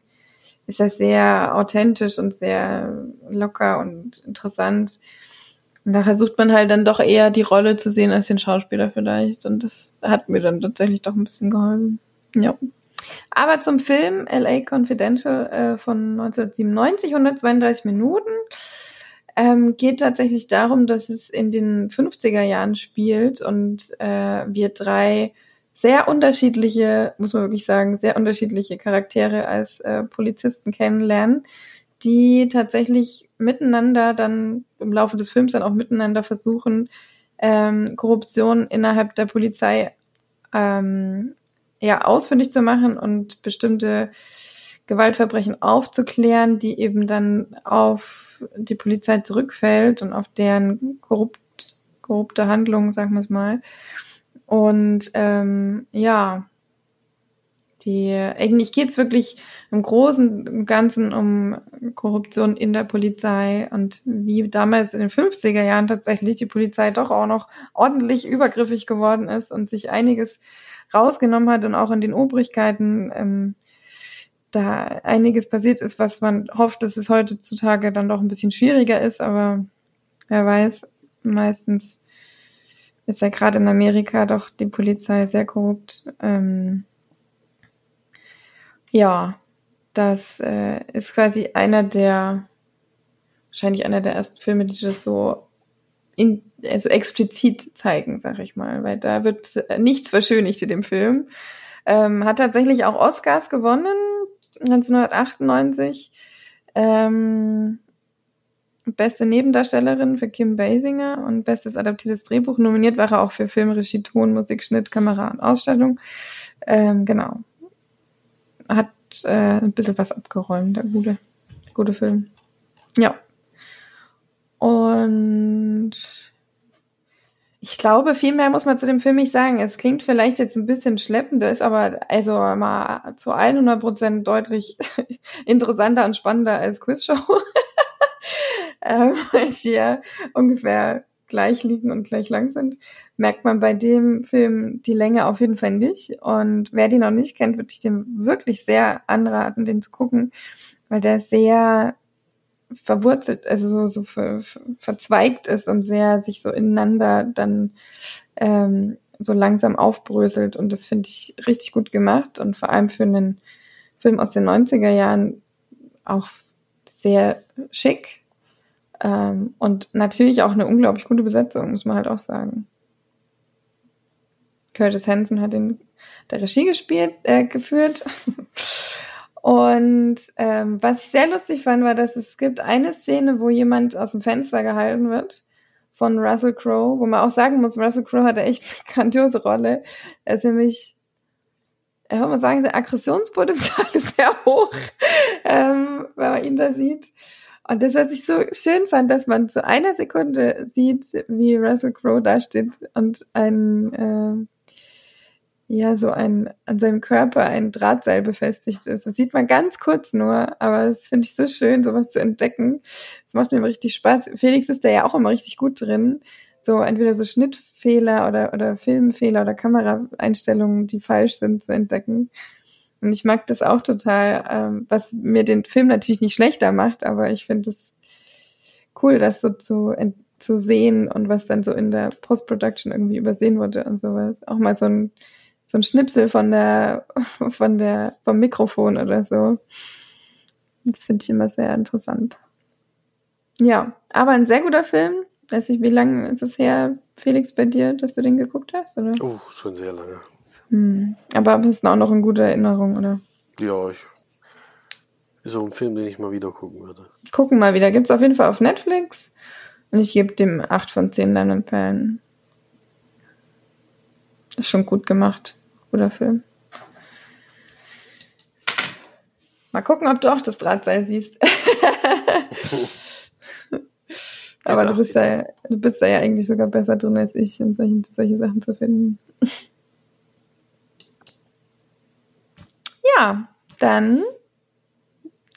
ist er sehr authentisch und sehr locker und interessant. Und da versucht man halt dann doch eher die Rolle zu sehen als den Schauspieler vielleicht. Und das hat mir dann tatsächlich doch ein bisschen geholfen. Ja. Aber zum Film LA Confidential äh, von 1997, 132 Minuten ähm, geht tatsächlich darum, dass es in den 50er Jahren spielt und äh, wir drei sehr unterschiedliche, muss man wirklich sagen, sehr unterschiedliche Charaktere als äh, Polizisten kennenlernen, die tatsächlich miteinander dann im Laufe des Films dann auch miteinander versuchen, ähm, Korruption innerhalb der Polizei ähm, ja ausfindig zu machen und bestimmte Gewaltverbrechen aufzuklären, die eben dann auf die Polizei zurückfällt und auf deren korrupt, korrupte Handlungen, sagen wir es mal. Und ähm, ja, die eigentlich geht es wirklich im Großen und Ganzen um Korruption in der Polizei und wie damals in den 50er Jahren tatsächlich die Polizei doch auch noch ordentlich übergriffig geworden ist und sich einiges rausgenommen hat und auch in den Obrigkeiten ähm, da einiges passiert ist, was man hofft, dass es heutzutage dann doch ein bisschen schwieriger ist, aber wer weiß, meistens ist ja gerade in Amerika doch die Polizei sehr korrupt. Ähm, ja, das äh, ist quasi einer der, wahrscheinlich einer der ersten Filme, die das so in, also explizit zeigen, sag ich mal, weil da wird nichts verschönigt in dem Film. Ähm, hat tatsächlich auch Oscars gewonnen, 1998. Ähm, beste Nebendarstellerin für Kim Basinger und bestes adaptiertes Drehbuch. Nominiert war er auch für Film, Regie, Ton, Musik, Schnitt, Kamera und Ausstellung. Ähm, genau. Hat äh, ein bisschen was abgeräumt, der gute, gute Film. Ja. Und ich glaube, viel mehr muss man zu dem Film nicht sagen. Es klingt vielleicht jetzt ein bisschen schleppender, ist aber also mal zu 100 Prozent deutlich interessanter und spannender als Quizshow. ähm, weil ja ungefähr gleich liegen und gleich lang sind, merkt man bei dem Film die Länge auf jeden Fall nicht. Und wer den noch nicht kennt, würde ich dem wirklich sehr anraten, den zu gucken, weil der sehr verwurzelt, also so, so ver, verzweigt ist und sehr sich so ineinander dann ähm, so langsam aufbröselt. Und das finde ich richtig gut gemacht und vor allem für einen Film aus den 90er Jahren auch sehr schick. Ähm, und natürlich auch eine unglaublich gute Besetzung, muss man halt auch sagen. Curtis Hanson hat den der Regie gespielt, äh, geführt. Und ähm, was ich sehr lustig fand, war, dass es gibt eine Szene, wo jemand aus dem Fenster gehalten wird von Russell Crowe, wo man auch sagen muss, Russell Crowe hat echt eine grandiose Rolle. Er ist nämlich, ich würde mal sagen, sein Aggressionspotenzial ist sehr hoch, ähm, wenn man ihn da sieht. Und das, was ich so schön fand, dass man zu einer Sekunde sieht, wie Russell Crowe da steht und ein, äh, ja, so ein, an seinem Körper ein Drahtseil befestigt ist. Das sieht man ganz kurz nur, aber das finde ich so schön, sowas zu entdecken. Das macht mir richtig Spaß. Felix ist da ja auch immer richtig gut drin. So entweder so Schnittfehler oder, oder Filmfehler oder Kameraeinstellungen, die falsch sind, zu entdecken. Und ich mag das auch total, ähm, was mir den Film natürlich nicht schlechter macht, aber ich finde es cool, das so zu, zu sehen und was dann so in der Post-Production irgendwie übersehen wurde und sowas. Auch mal so ein so ein Schnipsel von der, von der, vom Mikrofon oder so. Das finde ich immer sehr interessant. Ja, aber ein sehr guter Film. Weiß nicht, wie lange ist es her, Felix, bei dir, dass du den geguckt hast? Oder? Oh, schon sehr lange. Hm. Aber bist du auch noch in guter Erinnerung, oder? Ja, ich. Ist auch ein Film, den ich mal wieder gucken würde. Gucken mal wieder. Gibt es auf jeden Fall auf Netflix. Und ich gebe dem 8 von 10 Leinwandperlen. Ist schon gut gemacht. Guter Film. Mal gucken, ob du auch das Drahtseil siehst. Aber du bist, da, du bist da ja eigentlich sogar besser drin als ich, in solchen, solche Sachen zu finden. ja, dann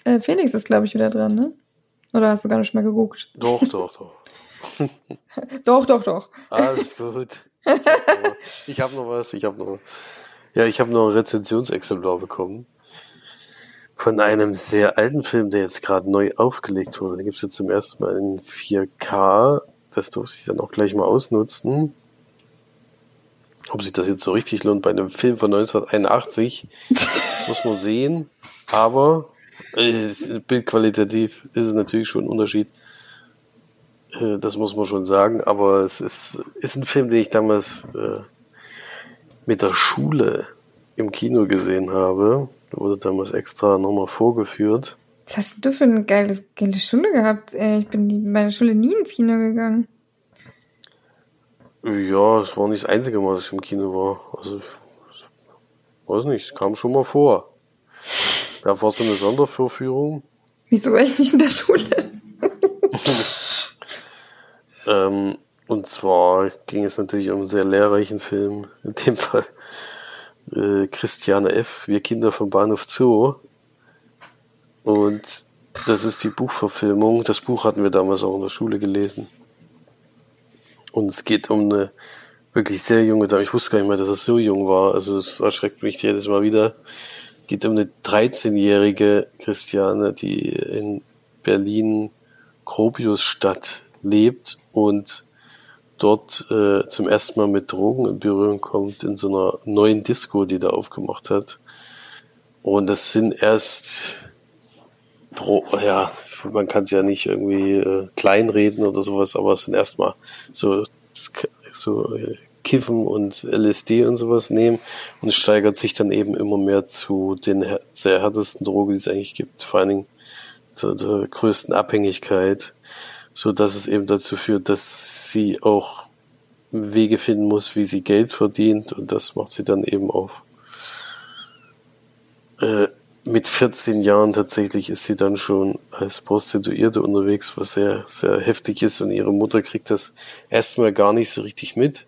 äh, Felix ist, glaube ich, wieder dran, ne? Oder hast du gar nicht mal geguckt? Doch, doch, doch. doch, doch, doch. Alles gut. Ich habe noch, was, ich habe noch, ja, ich habe noch ein Rezensionsexemplar bekommen von einem sehr alten Film, der jetzt gerade neu aufgelegt wurde. Den gibt's jetzt zum ersten Mal in 4K. Das durfte ich dann auch gleich mal ausnutzen. Ob sich das jetzt so richtig lohnt bei einem Film von 1981, muss man sehen. Aber äh, bildqualitativ ist es natürlich schon ein Unterschied. Äh, das muss man schon sagen, aber es ist, ist ein Film, den ich damals äh, mit der Schule im Kino gesehen habe. Der wurde damals extra nochmal vorgeführt. Was hast du für eine geile, geile Schule gehabt? Ich bin in meiner Schule nie ins Kino gegangen. Ja, es war nicht das einzige Mal, dass ich im Kino war. Also, ich weiß nicht, es kam schon mal vor. Da war so eine Sondervorführung. Wieso war ich nicht in der Schule? Ähm, und zwar ging es natürlich um einen sehr lehrreichen Film. In dem Fall äh, Christiane F., Wir Kinder vom Bahnhof Zoo. Und das ist die Buchverfilmung. Das Buch hatten wir damals auch in der Schule gelesen. Und es geht um eine wirklich sehr junge Dame. Ich wusste gar nicht mehr, dass es so jung war. Also es erschreckt mich jedes Mal wieder. Es geht um eine 13-jährige Christiane, die in Berlin Gropiusstadt lebt und dort äh, zum ersten Mal mit Drogen in Berührung kommt in so einer neuen Disco, die da aufgemacht hat. Und das sind erst Dro ja, man kann es ja nicht irgendwie äh, kleinreden oder sowas, aber es sind erstmal so, so äh, Kiffen und LSD und sowas nehmen und es steigert sich dann eben immer mehr zu den sehr härtesten Drogen, die es eigentlich gibt, vor allen Dingen zur, zur größten Abhängigkeit so dass es eben dazu führt, dass sie auch Wege finden muss, wie sie Geld verdient und das macht sie dann eben auch. Äh, mit 14 Jahren tatsächlich ist sie dann schon als Prostituierte unterwegs, was sehr, sehr heftig ist und ihre Mutter kriegt das erstmal gar nicht so richtig mit.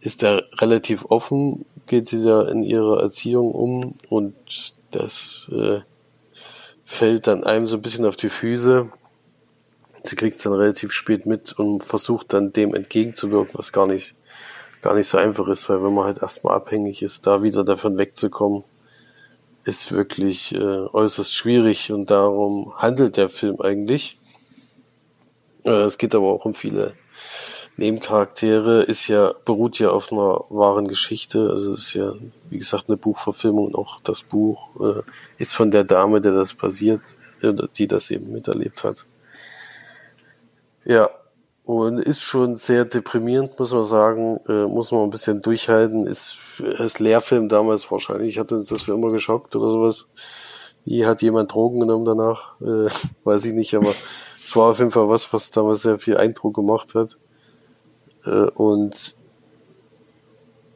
Ist da relativ offen, geht sie da in ihrer Erziehung um und das äh, fällt dann einem so ein bisschen auf die Füße sie kriegt es dann relativ spät mit und versucht dann dem entgegenzuwirken, was gar nicht, gar nicht so einfach ist, weil wenn man halt erstmal abhängig ist, da wieder davon wegzukommen, ist wirklich äh, äußerst schwierig und darum handelt der Film eigentlich. Äh, es geht aber auch um viele Nebencharaktere, ist ja, beruht ja auf einer wahren Geschichte, also ist ja, wie gesagt, eine Buchverfilmung und auch das Buch äh, ist von der Dame, der das passiert, äh, die das eben miterlebt hat. Ja, Und ist schon sehr deprimierend, muss man sagen. Äh, muss man ein bisschen durchhalten. Ist als Lehrfilm damals wahrscheinlich, hat uns das für immer geschockt oder sowas. Wie hat jemand Drogen genommen danach? Äh, weiß ich nicht, aber es war auf jeden Fall was, was damals sehr viel Eindruck gemacht hat. Äh, und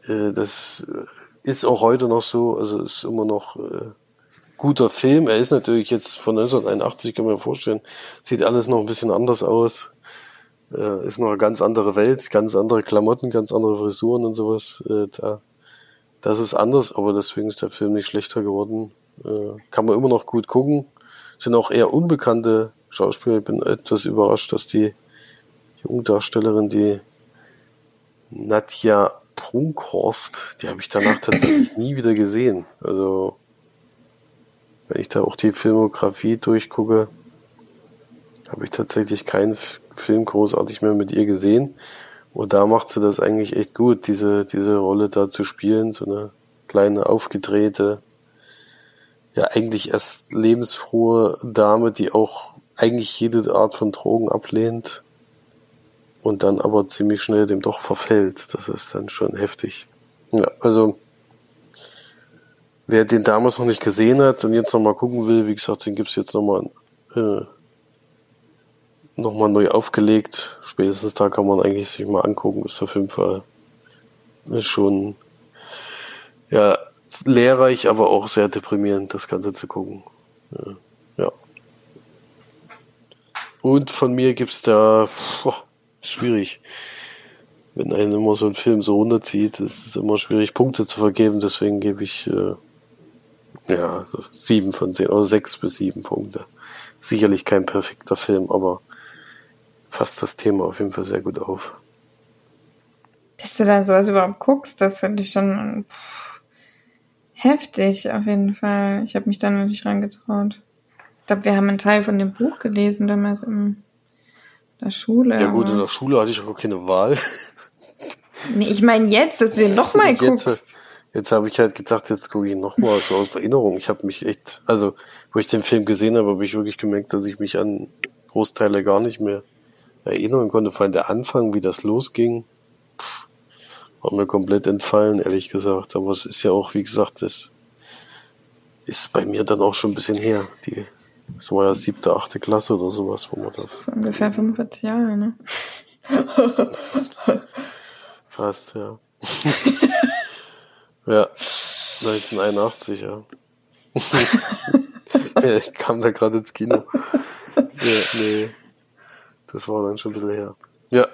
äh, das ist auch heute noch so, also ist immer noch äh, guter Film. Er ist natürlich jetzt von 1981, kann man vorstellen, sieht alles noch ein bisschen anders aus. Äh, ist noch eine ganz andere Welt, ganz andere Klamotten, ganz andere Frisuren und sowas. Äh, da, das ist anders, aber deswegen ist der Film nicht schlechter geworden. Äh, kann man immer noch gut gucken. Sind auch eher unbekannte Schauspieler. Ich bin etwas überrascht, dass die Jungdarstellerin, die Nadja Prunkhorst, die habe ich danach tatsächlich nie wieder gesehen. Also, wenn ich da auch die Filmografie durchgucke, habe ich tatsächlich keinen Film großartig mehr mit ihr gesehen. Und da macht sie das eigentlich echt gut, diese, diese Rolle da zu spielen, so eine kleine aufgedrehte, ja eigentlich erst lebensfrohe Dame, die auch eigentlich jede Art von Drogen ablehnt und dann aber ziemlich schnell dem doch verfällt. Das ist dann schon heftig. Ja, also wer den damals noch nicht gesehen hat und jetzt nochmal gucken will, wie gesagt, den gibt's jetzt nochmal äh, noch mal neu aufgelegt. Spätestens da kann man eigentlich sich mal angucken. Ist auf jeden Fall ist schon ja lehrreich, aber auch sehr deprimierend, das Ganze zu gucken. Ja. ja. Und von mir gibt's da boah, schwierig. Wenn einen immer so ein Film so runterzieht, ist es immer schwierig, Punkte zu vergeben. Deswegen gebe ich äh, ja so sieben von zehn oder sechs bis sieben Punkte. Sicherlich kein perfekter Film, aber fasst das Thema auf jeden Fall sehr gut auf. Dass du da sowas überhaupt guckst, das finde ich schon pff, heftig auf jeden Fall. Ich habe mich da noch nicht rangetraut. Ich glaube, wir haben einen Teil von dem Buch gelesen damals in der Schule. Ja gut, in der Schule hatte ich auch keine Wahl. Nee, ich meine jetzt, dass wir nochmal gucken. Jetzt, jetzt habe ich halt gedacht, jetzt gucke ich nochmal so aus der Erinnerung. Ich habe mich echt, also wo ich den Film gesehen habe, habe ich wirklich gemerkt, dass ich mich an Großteile gar nicht mehr erinnern konnte. Vor allem der Anfang, wie das losging, war mir komplett entfallen, ehrlich gesagt. Aber es ist ja auch, wie gesagt, das ist bei mir dann auch schon ein bisschen her. Die, das war ja siebte, achte Klasse oder sowas, wo man das. das ungefähr 45 Jahre, ne? Fast, ja. ja, 1981, ja. ja ich kam da gerade ins Kino. Ja, nee. Das war dann schon ein bisschen her. Ja.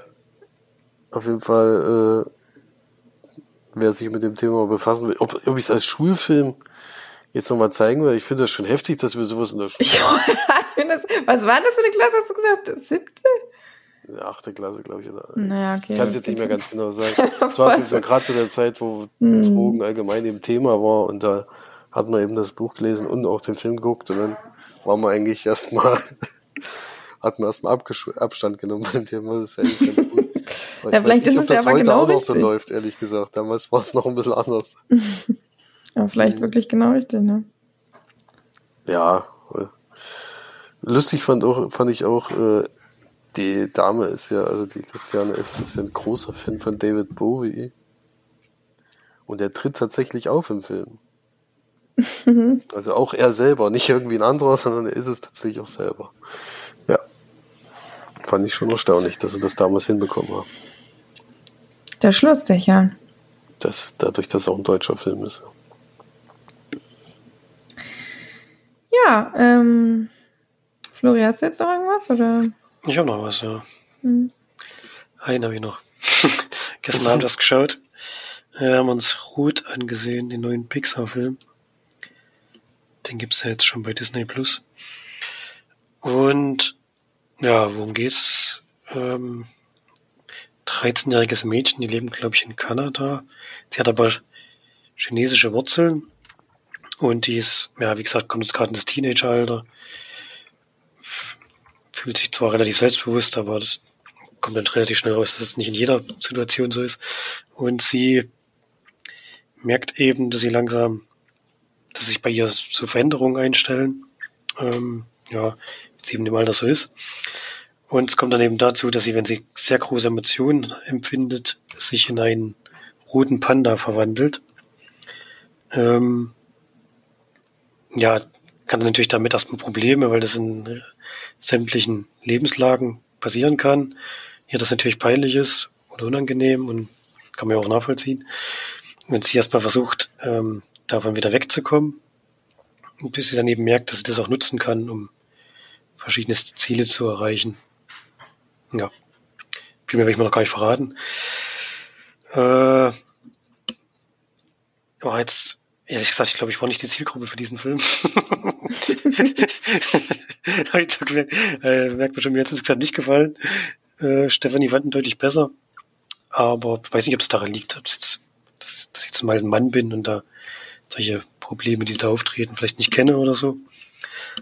Auf jeden Fall, äh, wer sich mit dem Thema befassen will, ob, ob ich es als Schulfilm jetzt nochmal zeigen will, ich finde das schon heftig, dass wir sowas in der Schule. das, was war das für eine Klasse, hast du gesagt? Siebte? achte Klasse, glaube ich. Naja, okay. Ich kann es jetzt nicht mehr ganz genau sagen. Es war gerade zu der Zeit, wo hm. Drogen allgemein im Thema war und da hat man eben das Buch gelesen und auch den Film geguckt und dann war man eigentlich erstmal hat man erstmal Abstand genommen von dem Thema. Das ist eigentlich ganz gut. Ja, vielleicht weiß nicht, ist ob das heute genau auch noch so läuft, ehrlich gesagt. Damals war es noch ein bisschen anders. ja, vielleicht wirklich genau richtig, ne? Ja. Äh, lustig fand, auch, fand ich auch, äh, die Dame ist ja, also die Christiane F. ist ja ein großer Fan von David Bowie. Und er tritt tatsächlich auf im Film. also auch er selber, nicht irgendwie ein anderer, sondern er ist es tatsächlich auch selber. Fand ich schon erstaunlich, dass sie das damals hinbekommen haben. Der lustig, ja. Das, dadurch, dass es auch ein deutscher Film ist. Ja, ähm, Flori, hast du jetzt noch irgendwas? Oder? Ich habe noch was, ja. Hm. Einen habe ich noch. Gestern Abend das geschaut. Wir haben uns Ruth angesehen, den neuen Pixar-Film. Den gibt's ja jetzt schon bei Disney Plus. Und ja, worum geht's? Ähm, 13-jähriges Mädchen, die leben, glaube ich, in Kanada. Sie hat aber chinesische Wurzeln und die ist, ja, wie gesagt, kommt jetzt gerade in das Teenageralter. Fühlt sich zwar relativ selbstbewusst, aber das kommt dann relativ schnell raus, dass es nicht in jeder Situation so ist. Und sie merkt eben, dass sie langsam, dass sich bei ihr so Veränderungen einstellen. Ähm, ja, jetzt eben dem Alter so ist. Und es kommt dann eben dazu, dass sie, wenn sie sehr große Emotionen empfindet, sich in einen roten Panda verwandelt. Ähm, ja, kann natürlich damit erstmal Probleme, weil das in sämtlichen Lebenslagen passieren kann. Hier das natürlich peinlich ist oder unangenehm und kann man ja auch nachvollziehen. Wenn sie erstmal versucht, ähm, davon wieder wegzukommen, bis sie dann eben merkt, dass sie das auch nutzen kann, um verschiedene Ziele zu erreichen. Ja. Viel mehr will ich mir noch gar nicht verraten. Äh, oh, jetzt, ehrlich gesagt, ich glaube, ich war nicht die Zielgruppe für diesen Film. jetzt äh, merkt man schon, mir hat es insgesamt nicht gefallen. Äh, Stefanie fand ihn deutlich besser. Aber ich weiß nicht, ob es daran liegt, ob es dass, dass ich jetzt mal ein Mann bin und da solche Probleme, die da auftreten, vielleicht nicht kenne oder so.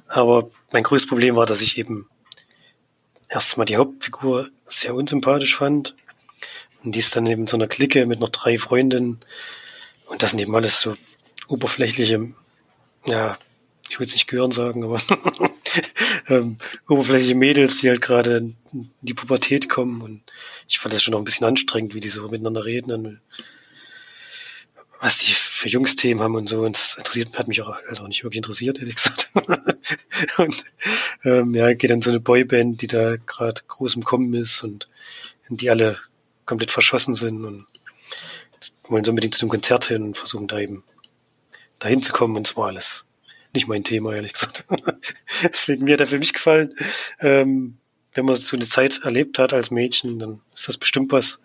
Aber mein größtes Problem war, dass ich eben erstmal die Hauptfigur sehr unsympathisch fand. Und die ist dann eben so einer Clique mit noch drei Freundinnen. Und das sind eben alles so oberflächliche, ja, ich will es nicht gehören sagen, aber ähm, oberflächliche Mädels, die halt gerade in die Pubertät kommen. Und ich fand das schon noch ein bisschen anstrengend, wie die so miteinander reden was die für Jungsthemen haben und so. Und das interessiert, hat mich auch, auch nicht wirklich interessiert, ehrlich gesagt. und ähm, ja, geht dann so eine Boyband, die da gerade groß im Kommen ist und die alle komplett verschossen sind und wollen so unbedingt zu einem Konzert hin und versuchen da eben dahin zu kommen und zwar alles nicht mein Thema, ehrlich gesagt. Deswegen mir hat er für mich gefallen. Ähm, wenn man so eine Zeit erlebt hat als Mädchen, dann ist das bestimmt was.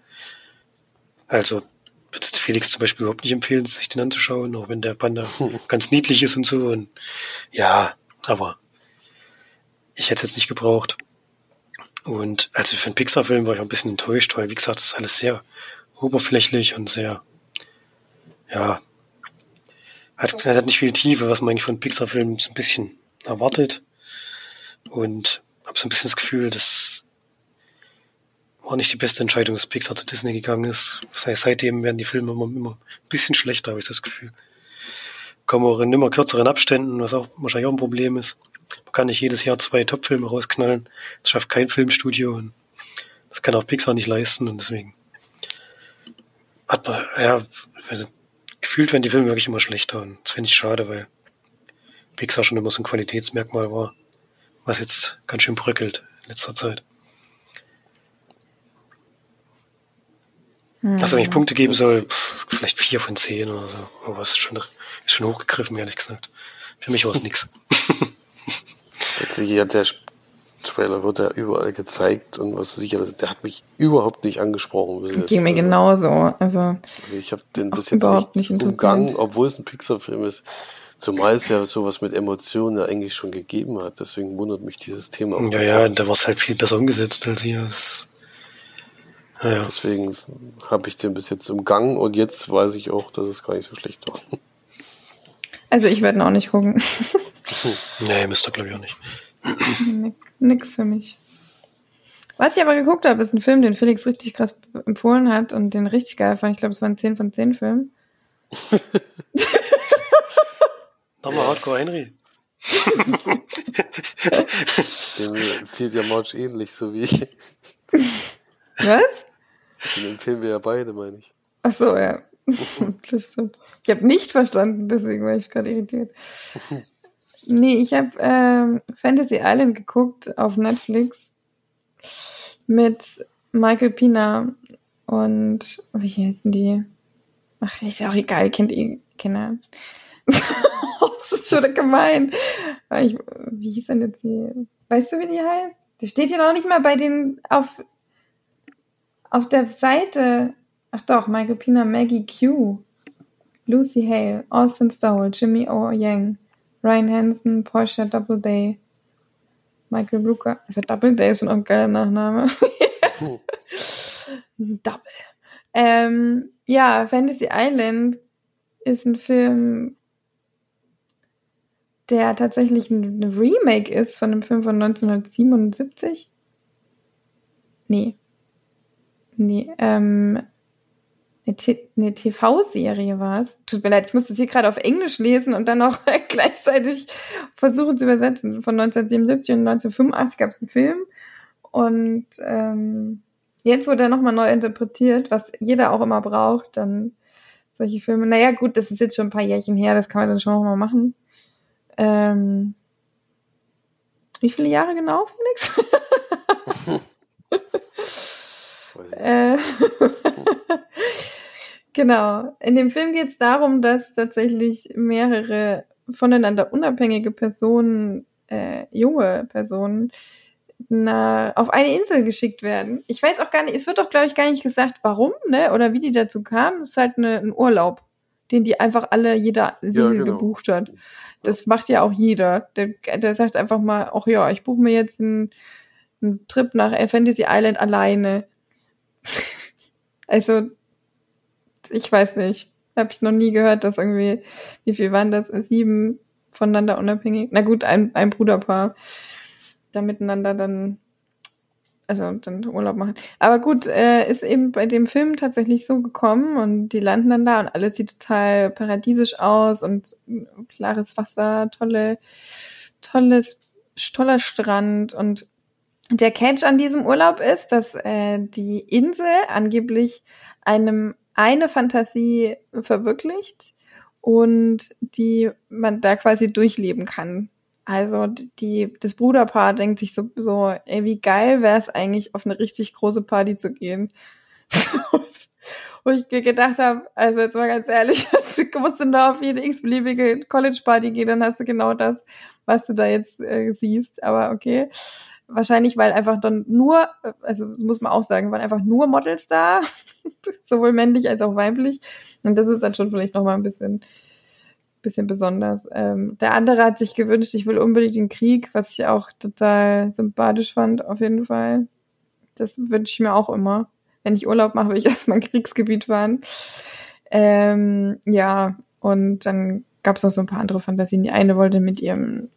Also würde Felix zum Beispiel überhaupt nicht empfehlen, sich den anzuschauen, auch wenn der Panda ganz niedlich ist und so. Und ja, aber ich hätte es jetzt nicht gebraucht. Und also für einen Pixar-Film war ich auch ein bisschen enttäuscht, weil wie gesagt, das ist alles sehr oberflächlich und sehr, ja, hat, hat nicht viel Tiefe, was man eigentlich von Pixar-Filmen so ein bisschen erwartet. Und habe so ein bisschen das Gefühl, dass war nicht die beste Entscheidung, dass Pixar zu Disney gegangen ist. Seitdem werden die Filme immer, immer ein bisschen schlechter, habe ich das Gefühl. Kommen auch in immer kürzeren Abständen, was auch wahrscheinlich auch ein Problem ist. Man kann nicht jedes Jahr zwei Top-Filme rausknallen. Das schafft kein Filmstudio und das kann auch Pixar nicht leisten und deswegen hat man, ja, gefühlt werden die Filme wirklich immer schlechter und das finde ich schade, weil Pixar schon immer so ein Qualitätsmerkmal war, was jetzt ganz schön bröckelt in letzter Zeit. Also wenn ich Punkte geben soll, vielleicht vier von zehn oder so. Aber es ist schon, ist schon hochgegriffen, ehrlich gesagt. Für mich war es nix. Tatsächlich hat der Trailer wird ja überall gezeigt und was weiß ich, also der hat mich überhaupt nicht angesprochen. Ging mir genauso. Also, also ich habe den bis jetzt überhaupt nicht, nicht umgangen, obwohl es ein Pixar-Film ist. Zumal es ja sowas mit Emotionen ja eigentlich schon gegeben hat. Deswegen wundert mich dieses Thema. Ja, ja, da war es halt viel besser umgesetzt als hier. Das ja. Deswegen habe ich den bis jetzt umgangen und jetzt weiß ich auch, dass es gar nicht so schlecht war. Also ich werde ihn auch nicht gucken. nee, müsst ihr glaube ich auch nicht. Nix für mich. Was ich aber geguckt habe, ist ein Film, den Felix richtig krass empfohlen hat und den richtig geil fand. Ich glaube, es war ein 10 von 10 Film. Nochmal Hardcore Henry. Dem fehlt ja March ähnlich, so wie ich. Was? Den empfehlen wir ja beide, meine ich. Ach so, ja. das stimmt. Ich habe nicht verstanden, deswegen war ich gerade irritiert. Nee, ich habe ähm, Fantasy Island geguckt auf Netflix mit Michael Pina und wie heißen die? Ach, ist ja auch egal, kennt ihr Kinder. das ist schon gemein. Ich, wie hieß denn jetzt die? Weißt du, wie die heißt? Die steht ja noch nicht mal bei den auf auf der Seite, ach doch, Michael Pina, Maggie Q, Lucy Hale, Austin Stowell, Jimmy O. Yang, Ryan Hansen, Portia Doubleday, Michael Brooker. Also Doubleday ist schon auch ein geiler Nachname. Double. Ähm, ja, Fantasy Island ist ein Film, der tatsächlich ein Remake ist von einem Film von 1977. Nee, Nee, ähm, eine TV-Serie war es. Tut mir leid, ich musste es hier gerade auf Englisch lesen und dann auch gleichzeitig versuchen zu übersetzen. Von 1977 und 1985 gab es einen Film Und ähm, jetzt wurde er nochmal neu interpretiert, was jeder auch immer braucht, dann solche Filme. Naja, gut, das ist jetzt schon ein paar Jährchen her, das kann man dann schon nochmal machen. Ähm, wie viele Jahre genau, Felix? äh, genau. In dem Film geht es darum, dass tatsächlich mehrere voneinander unabhängige Personen, äh, junge Personen, na, auf eine Insel geschickt werden. Ich weiß auch gar nicht, es wird doch, glaube ich, gar nicht gesagt, warum, ne? Oder wie die dazu kamen. Es ist halt eine, ein Urlaub, den die einfach alle, jeder Single ja, genau. gebucht hat. Das macht ja auch jeder. Der, der sagt einfach mal, ach ja, ich buche mir jetzt einen, einen Trip nach Fantasy Island alleine. also, ich weiß nicht. Habe ich noch nie gehört, dass irgendwie, wie viel waren das? Sieben voneinander unabhängig. Na gut, ein, ein Bruderpaar da miteinander dann, also dann Urlaub machen. Aber gut, äh, ist eben bei dem Film tatsächlich so gekommen und die landen dann da und alles sieht total paradiesisch aus und klares Wasser, tolle, tolles, toller Strand und der Catch an diesem Urlaub ist, dass äh, die Insel angeblich einem eine Fantasie verwirklicht und die man da quasi durchleben kann. Also die, das Bruderpaar denkt sich so, so ey, wie geil wäre es eigentlich, auf eine richtig große Party zu gehen. Wo ich gedacht habe, also jetzt mal ganz ehrlich, du musst du da auf jede x-beliebige College-Party gehen, dann hast du genau das, was du da jetzt äh, siehst. Aber okay. Wahrscheinlich, weil einfach dann nur, also muss man auch sagen, waren einfach nur Models da, sowohl männlich als auch weiblich. Und das ist dann schon vielleicht nochmal ein bisschen bisschen besonders. Ähm, der andere hat sich gewünscht, ich will unbedingt den Krieg, was ich auch total sympathisch fand, auf jeden Fall. Das wünsche ich mir auch immer. Wenn ich Urlaub mache, will ich erstmal ein Kriegsgebiet fahren. Ähm, ja, und dann gab es noch so ein paar andere Fantasien. Die eine wollte mit ihrem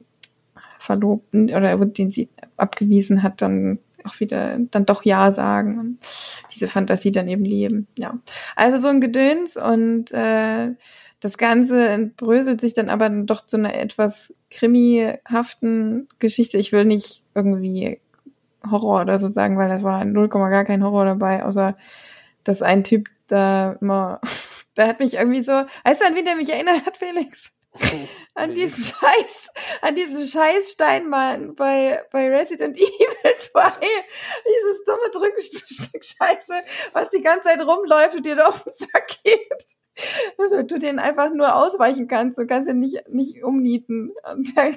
Verlobten oder den sie abgewiesen hat, dann auch wieder dann doch Ja sagen und diese Fantasie dann eben leben. Ja. Also so ein Gedöns und äh, das Ganze bröselt sich dann aber doch zu einer etwas krimihaften Geschichte. Ich will nicht irgendwie Horror oder so sagen, weil das war 0, gar kein Horror dabei, außer dass ein Typ da immer, der hat mich irgendwie so, weißt du, an wen der mich erinnert hat, Felix? An diesen Scheiß, an diesen Scheiß Steinmann bei, bei Resident Evil 2. Dieses dumme Drückstück Scheiße, was die ganze Zeit rumläuft und dir da auf den Sack geht. Also, du den einfach nur ausweichen kannst. Du kannst ihn nicht, nicht umnieten. Und der,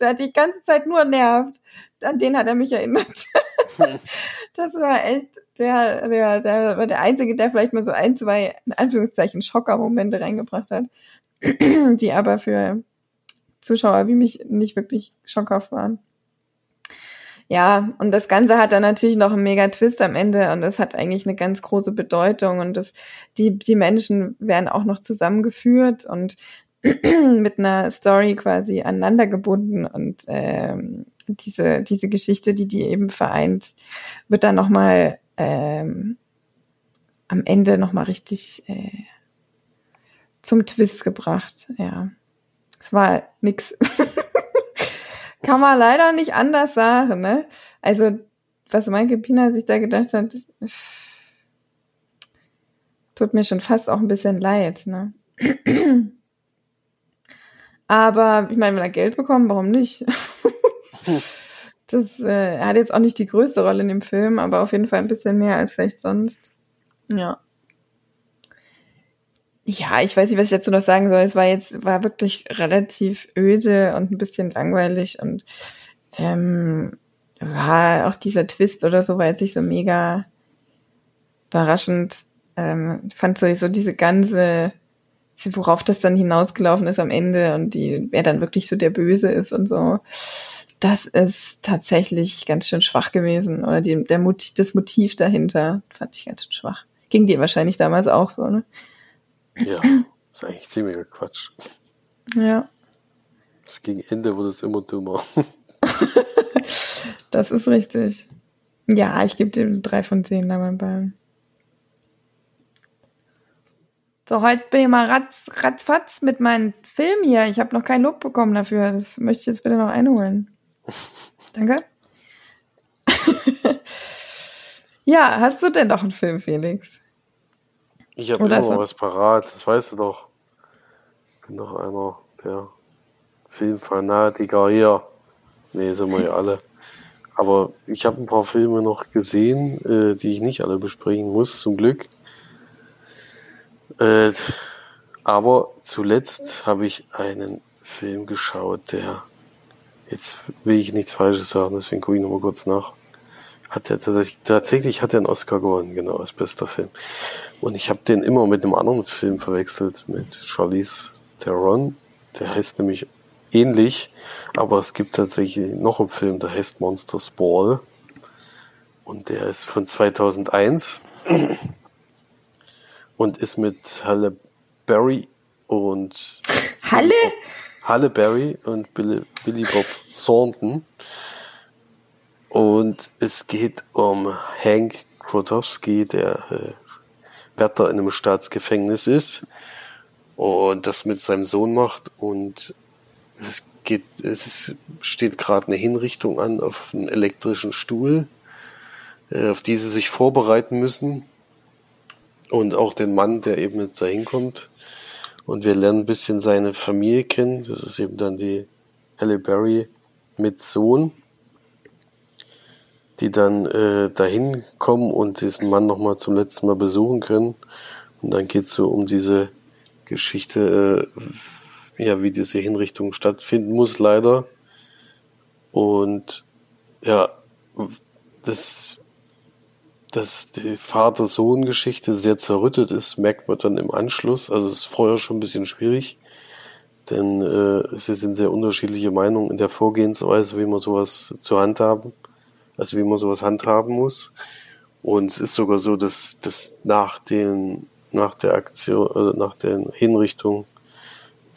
der die ganze Zeit nur nervt. An den hat er mich erinnert. das war echt der, der, der war der Einzige, der vielleicht mal so ein, zwei, in Anführungszeichen, Schocker-Momente reingebracht hat. Die aber für Zuschauer wie mich nicht wirklich schockhaft waren. Ja, und das Ganze hat dann natürlich noch einen mega Twist am Ende und es hat eigentlich eine ganz große Bedeutung und das, die, die Menschen werden auch noch zusammengeführt und mit einer Story quasi aneinander gebunden und ähm, diese, diese Geschichte, die die eben vereint, wird dann nochmal ähm, am Ende nochmal richtig äh, zum Twist gebracht, ja. Es war nix. Kann man leider nicht anders sagen, ne? Also, was Michael Pina sich da gedacht hat, tut mir schon fast auch ein bisschen leid, ne? Aber ich meine, wenn er Geld bekommt, warum nicht? das äh, hat jetzt auch nicht die größte Rolle in dem Film, aber auf jeden Fall ein bisschen mehr als vielleicht sonst. Ja. Ja, ich weiß nicht, was ich dazu noch sagen soll. Es war jetzt, war wirklich relativ öde und ein bisschen langweilig und ähm, war auch dieser Twist oder so war jetzt nicht so mega überraschend. Ähm, fand sowieso diese ganze, worauf das dann hinausgelaufen ist am Ende und die, wer dann wirklich so der Böse ist und so. Das ist tatsächlich ganz schön schwach gewesen. Oder die, der Mut, das Motiv dahinter fand ich ganz schön schwach. Ging dir wahrscheinlich damals auch so, ne? Ja, ist eigentlich ziemlicher Quatsch. Ja. Das gegen Ende wurde es immer dümmer. das ist richtig. Ja, ich gebe dir drei von zehn dabei bei. So, heute bin ich mal ratz, ratzfatz mit meinem Film hier. Ich habe noch kein Lob bekommen dafür. Das möchte ich jetzt bitte noch einholen. Danke. Ja, hast du denn noch einen Film, Felix? Ich habe immer so? was parat, das weißt du doch. Ich bin doch einer der Filmfanatiker hier. Nee, sind wir ja alle. Aber ich habe ein paar Filme noch gesehen, äh, die ich nicht alle besprechen muss, zum Glück. Äh, aber zuletzt habe ich einen Film geschaut, der jetzt will ich nichts Falsches sagen, deswegen gucke ich nochmal kurz nach. Hat er tatsächlich, tatsächlich hat er einen Oscar gewonnen, genau, als bester Film. Und ich habe den immer mit einem anderen Film verwechselt, mit Charlize Theron. Der heißt nämlich ähnlich, aber es gibt tatsächlich noch einen Film, der heißt Monsters Ball. Und der ist von 2001 und ist mit Halle Berry und Halle? Halle Berry und Billy, Billy Bob Thornton. Und es geht um Hank Krotowski, der äh, Wärter in einem Staatsgefängnis ist und das mit seinem Sohn macht und es geht, es ist, steht gerade eine Hinrichtung an auf einen elektrischen Stuhl, äh, auf die sie sich vorbereiten müssen. Und auch den Mann, der eben jetzt da hinkommt. Und wir lernen ein bisschen seine Familie kennen. Das ist eben dann die Halle Berry mit Sohn, die dann äh, dahin kommen und diesen Mann nochmal zum letzten Mal besuchen können. Und dann geht's so um diese Geschichte, äh, ja, wie diese Hinrichtung stattfinden muss, leider. Und ja, das, dass die Vater-Sohn-Geschichte sehr zerrüttet ist, merkt man dann im Anschluss. Also es ist vorher schon ein bisschen schwierig, denn äh, sie sind sehr unterschiedliche Meinungen in der Vorgehensweise, wie man sowas zu handhaben, also wie man sowas handhaben muss. Und es ist sogar so, dass, dass nach den, nach der Aktion, also nach den Hinrichtungen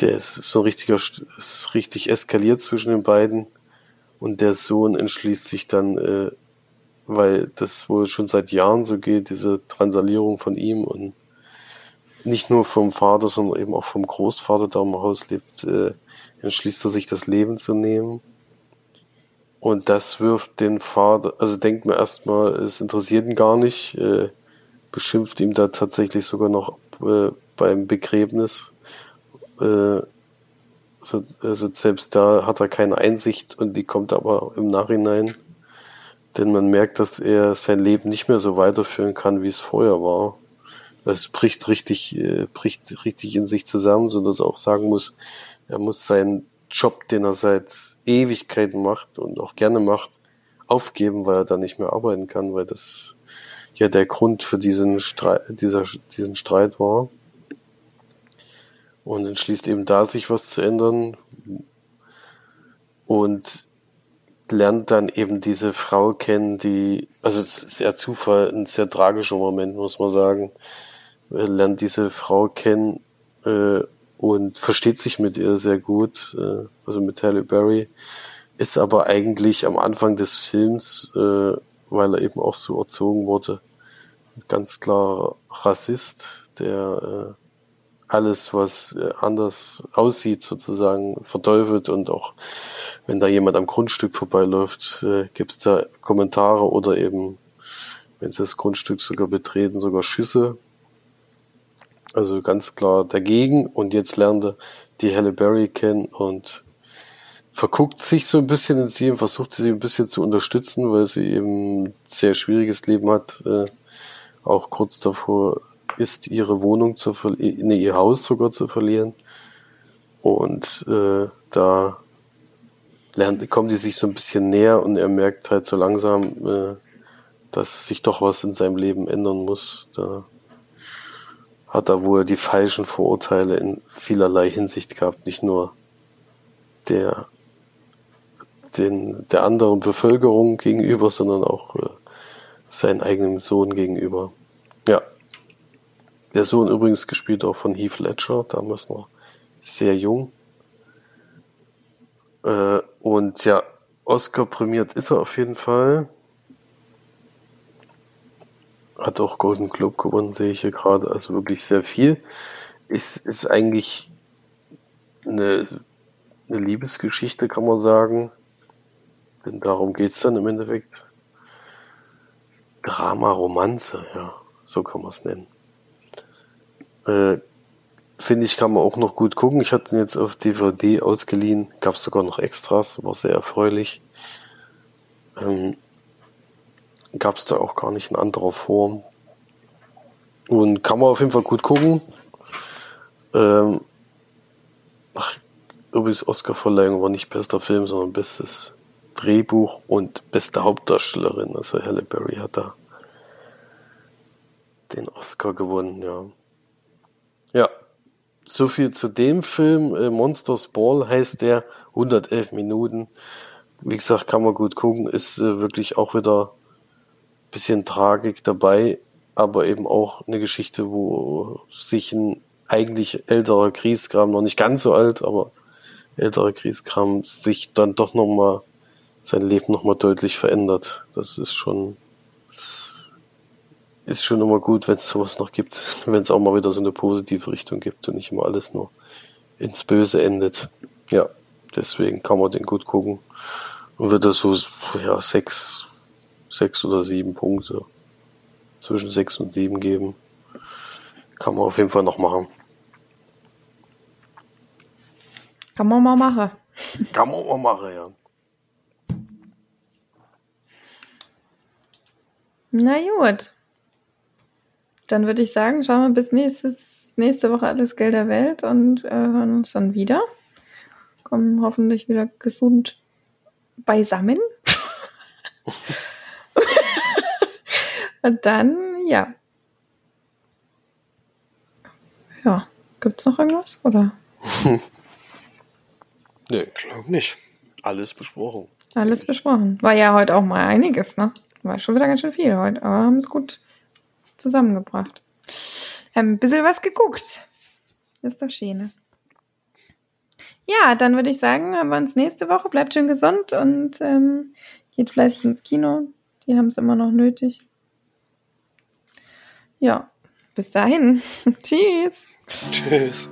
der ist so ein richtiger, ist richtig eskaliert zwischen den beiden. Und der Sohn entschließt sich dann, äh, weil das wohl schon seit Jahren so geht, diese Transalierung von ihm und nicht nur vom Vater, sondern eben auch vom Großvater, der im Haus lebt, äh, entschließt er sich das Leben zu nehmen. Und das wirft den Vater, also denkt man erstmal, es interessiert ihn gar nicht, äh, beschimpft ihm da tatsächlich sogar noch äh, beim Begräbnis äh, also selbst da hat er keine Einsicht und die kommt aber im Nachhinein. Denn man merkt, dass er sein Leben nicht mehr so weiterführen kann, wie es vorher war. Es bricht richtig, äh, bricht richtig in sich zusammen, so dass er auch sagen muss, er muss seinen Job, den er seit Ewigkeiten macht und auch gerne macht, aufgeben, weil er da nicht mehr arbeiten kann, weil das ja der Grund für diesen Streit, dieser, diesen Streit war und entschließt eben da, sich was zu ändern und lernt dann eben diese Frau kennen, die, also es ist sehr Zufall, ein sehr tragischer Moment, muss man sagen. Er lernt diese Frau kennen äh, und versteht sich mit ihr sehr gut, äh, also mit Halle Berry, ist aber eigentlich am Anfang des Films, äh, weil er eben auch so erzogen wurde, ganz klar Rassist, der äh, alles, was äh, anders aussieht, sozusagen verteufelt und auch wenn da jemand am Grundstück vorbeiläuft, äh, gibt es da Kommentare oder eben, wenn sie das Grundstück sogar betreten, sogar Schüsse. Also ganz klar dagegen und jetzt lernt er die Halle Berry kennen und verguckt sich so ein bisschen in sie und versucht sie ein bisschen zu unterstützen, weil sie eben ein sehr schwieriges Leben hat, äh, auch kurz davor ist, ihre Wohnung zu verlieren, nee, ihr Haus sogar zu verlieren. Und äh, da lernt, kommen die sich so ein bisschen näher und er merkt halt so langsam, äh, dass sich doch was in seinem Leben ändern muss. Da hat er wohl die falschen Vorurteile in vielerlei Hinsicht gehabt, nicht nur der den, der anderen Bevölkerung gegenüber, sondern auch äh, seinem eigenen Sohn gegenüber. Ja, der Sohn übrigens gespielt auch von Heath Ledger, damals noch sehr jung. Äh, und ja, Oscar prämiert ist er auf jeden Fall. Hat auch Golden Globe gewonnen, sehe ich hier gerade. Also wirklich sehr viel. Ist, ist eigentlich eine, eine Liebesgeschichte, kann man sagen. Denn darum geht's dann im Endeffekt. Drama-Romanze, ja, so kann man es nennen. Äh, Finde ich, kann man auch noch gut gucken. Ich hatte ihn jetzt auf DVD ausgeliehen, gab es sogar noch Extras, war sehr erfreulich. Ähm, gab es da auch gar nicht in anderer Form. Und kann man auf jeden Fall gut gucken. Ähm, ach, übrigens Oscar-Verleihung war nicht bester Film, sondern bestes Drehbuch und beste Hauptdarstellerin. Also Halle Berry hat da den Oscar gewonnen, ja. Ja, so viel zu dem Film. Äh, Monsters Ball heißt der, 111 Minuten. Wie gesagt, kann man gut gucken. Ist äh, wirklich auch wieder bisschen Tragik dabei, aber eben auch eine Geschichte, wo sich ein eigentlich älterer Kriegskram, noch nicht ganz so alt, aber älterer Kriegskram sich dann doch nochmal sein Leben nochmal deutlich verändert. Das ist schon, ist schon immer gut, wenn es sowas noch gibt, wenn es auch mal wieder so eine positive Richtung gibt und nicht immer alles nur ins Böse endet. Ja, deswegen kann man den gut gucken und wird das so, ja, sechs, sechs oder sieben Punkte zwischen sechs und sieben geben. Kann man auf jeden Fall noch machen. Kann man mal machen. Kann man mal machen, ja. Na gut. Dann würde ich sagen, schauen wir bis nächstes, nächste Woche alles Geld der Welt und äh, hören uns dann wieder. Kommen hoffentlich wieder gesund beisammen. und dann, ja. Ja. Gibt's noch irgendwas? Oder? nee, glaube nicht. Alles besprochen. Alles besprochen. War ja heute auch mal einiges, ne? War schon wieder ganz schön viel heute, aber haben es gut zusammengebracht. Haben ein bisschen was geguckt. Das ist doch schön. Ne? Ja, dann würde ich sagen, haben wir uns nächste Woche. Bleibt schön gesund und ähm, geht fleißig ins Kino. Die haben es immer noch nötig. Ja, bis dahin. Tschüss. Tschüss.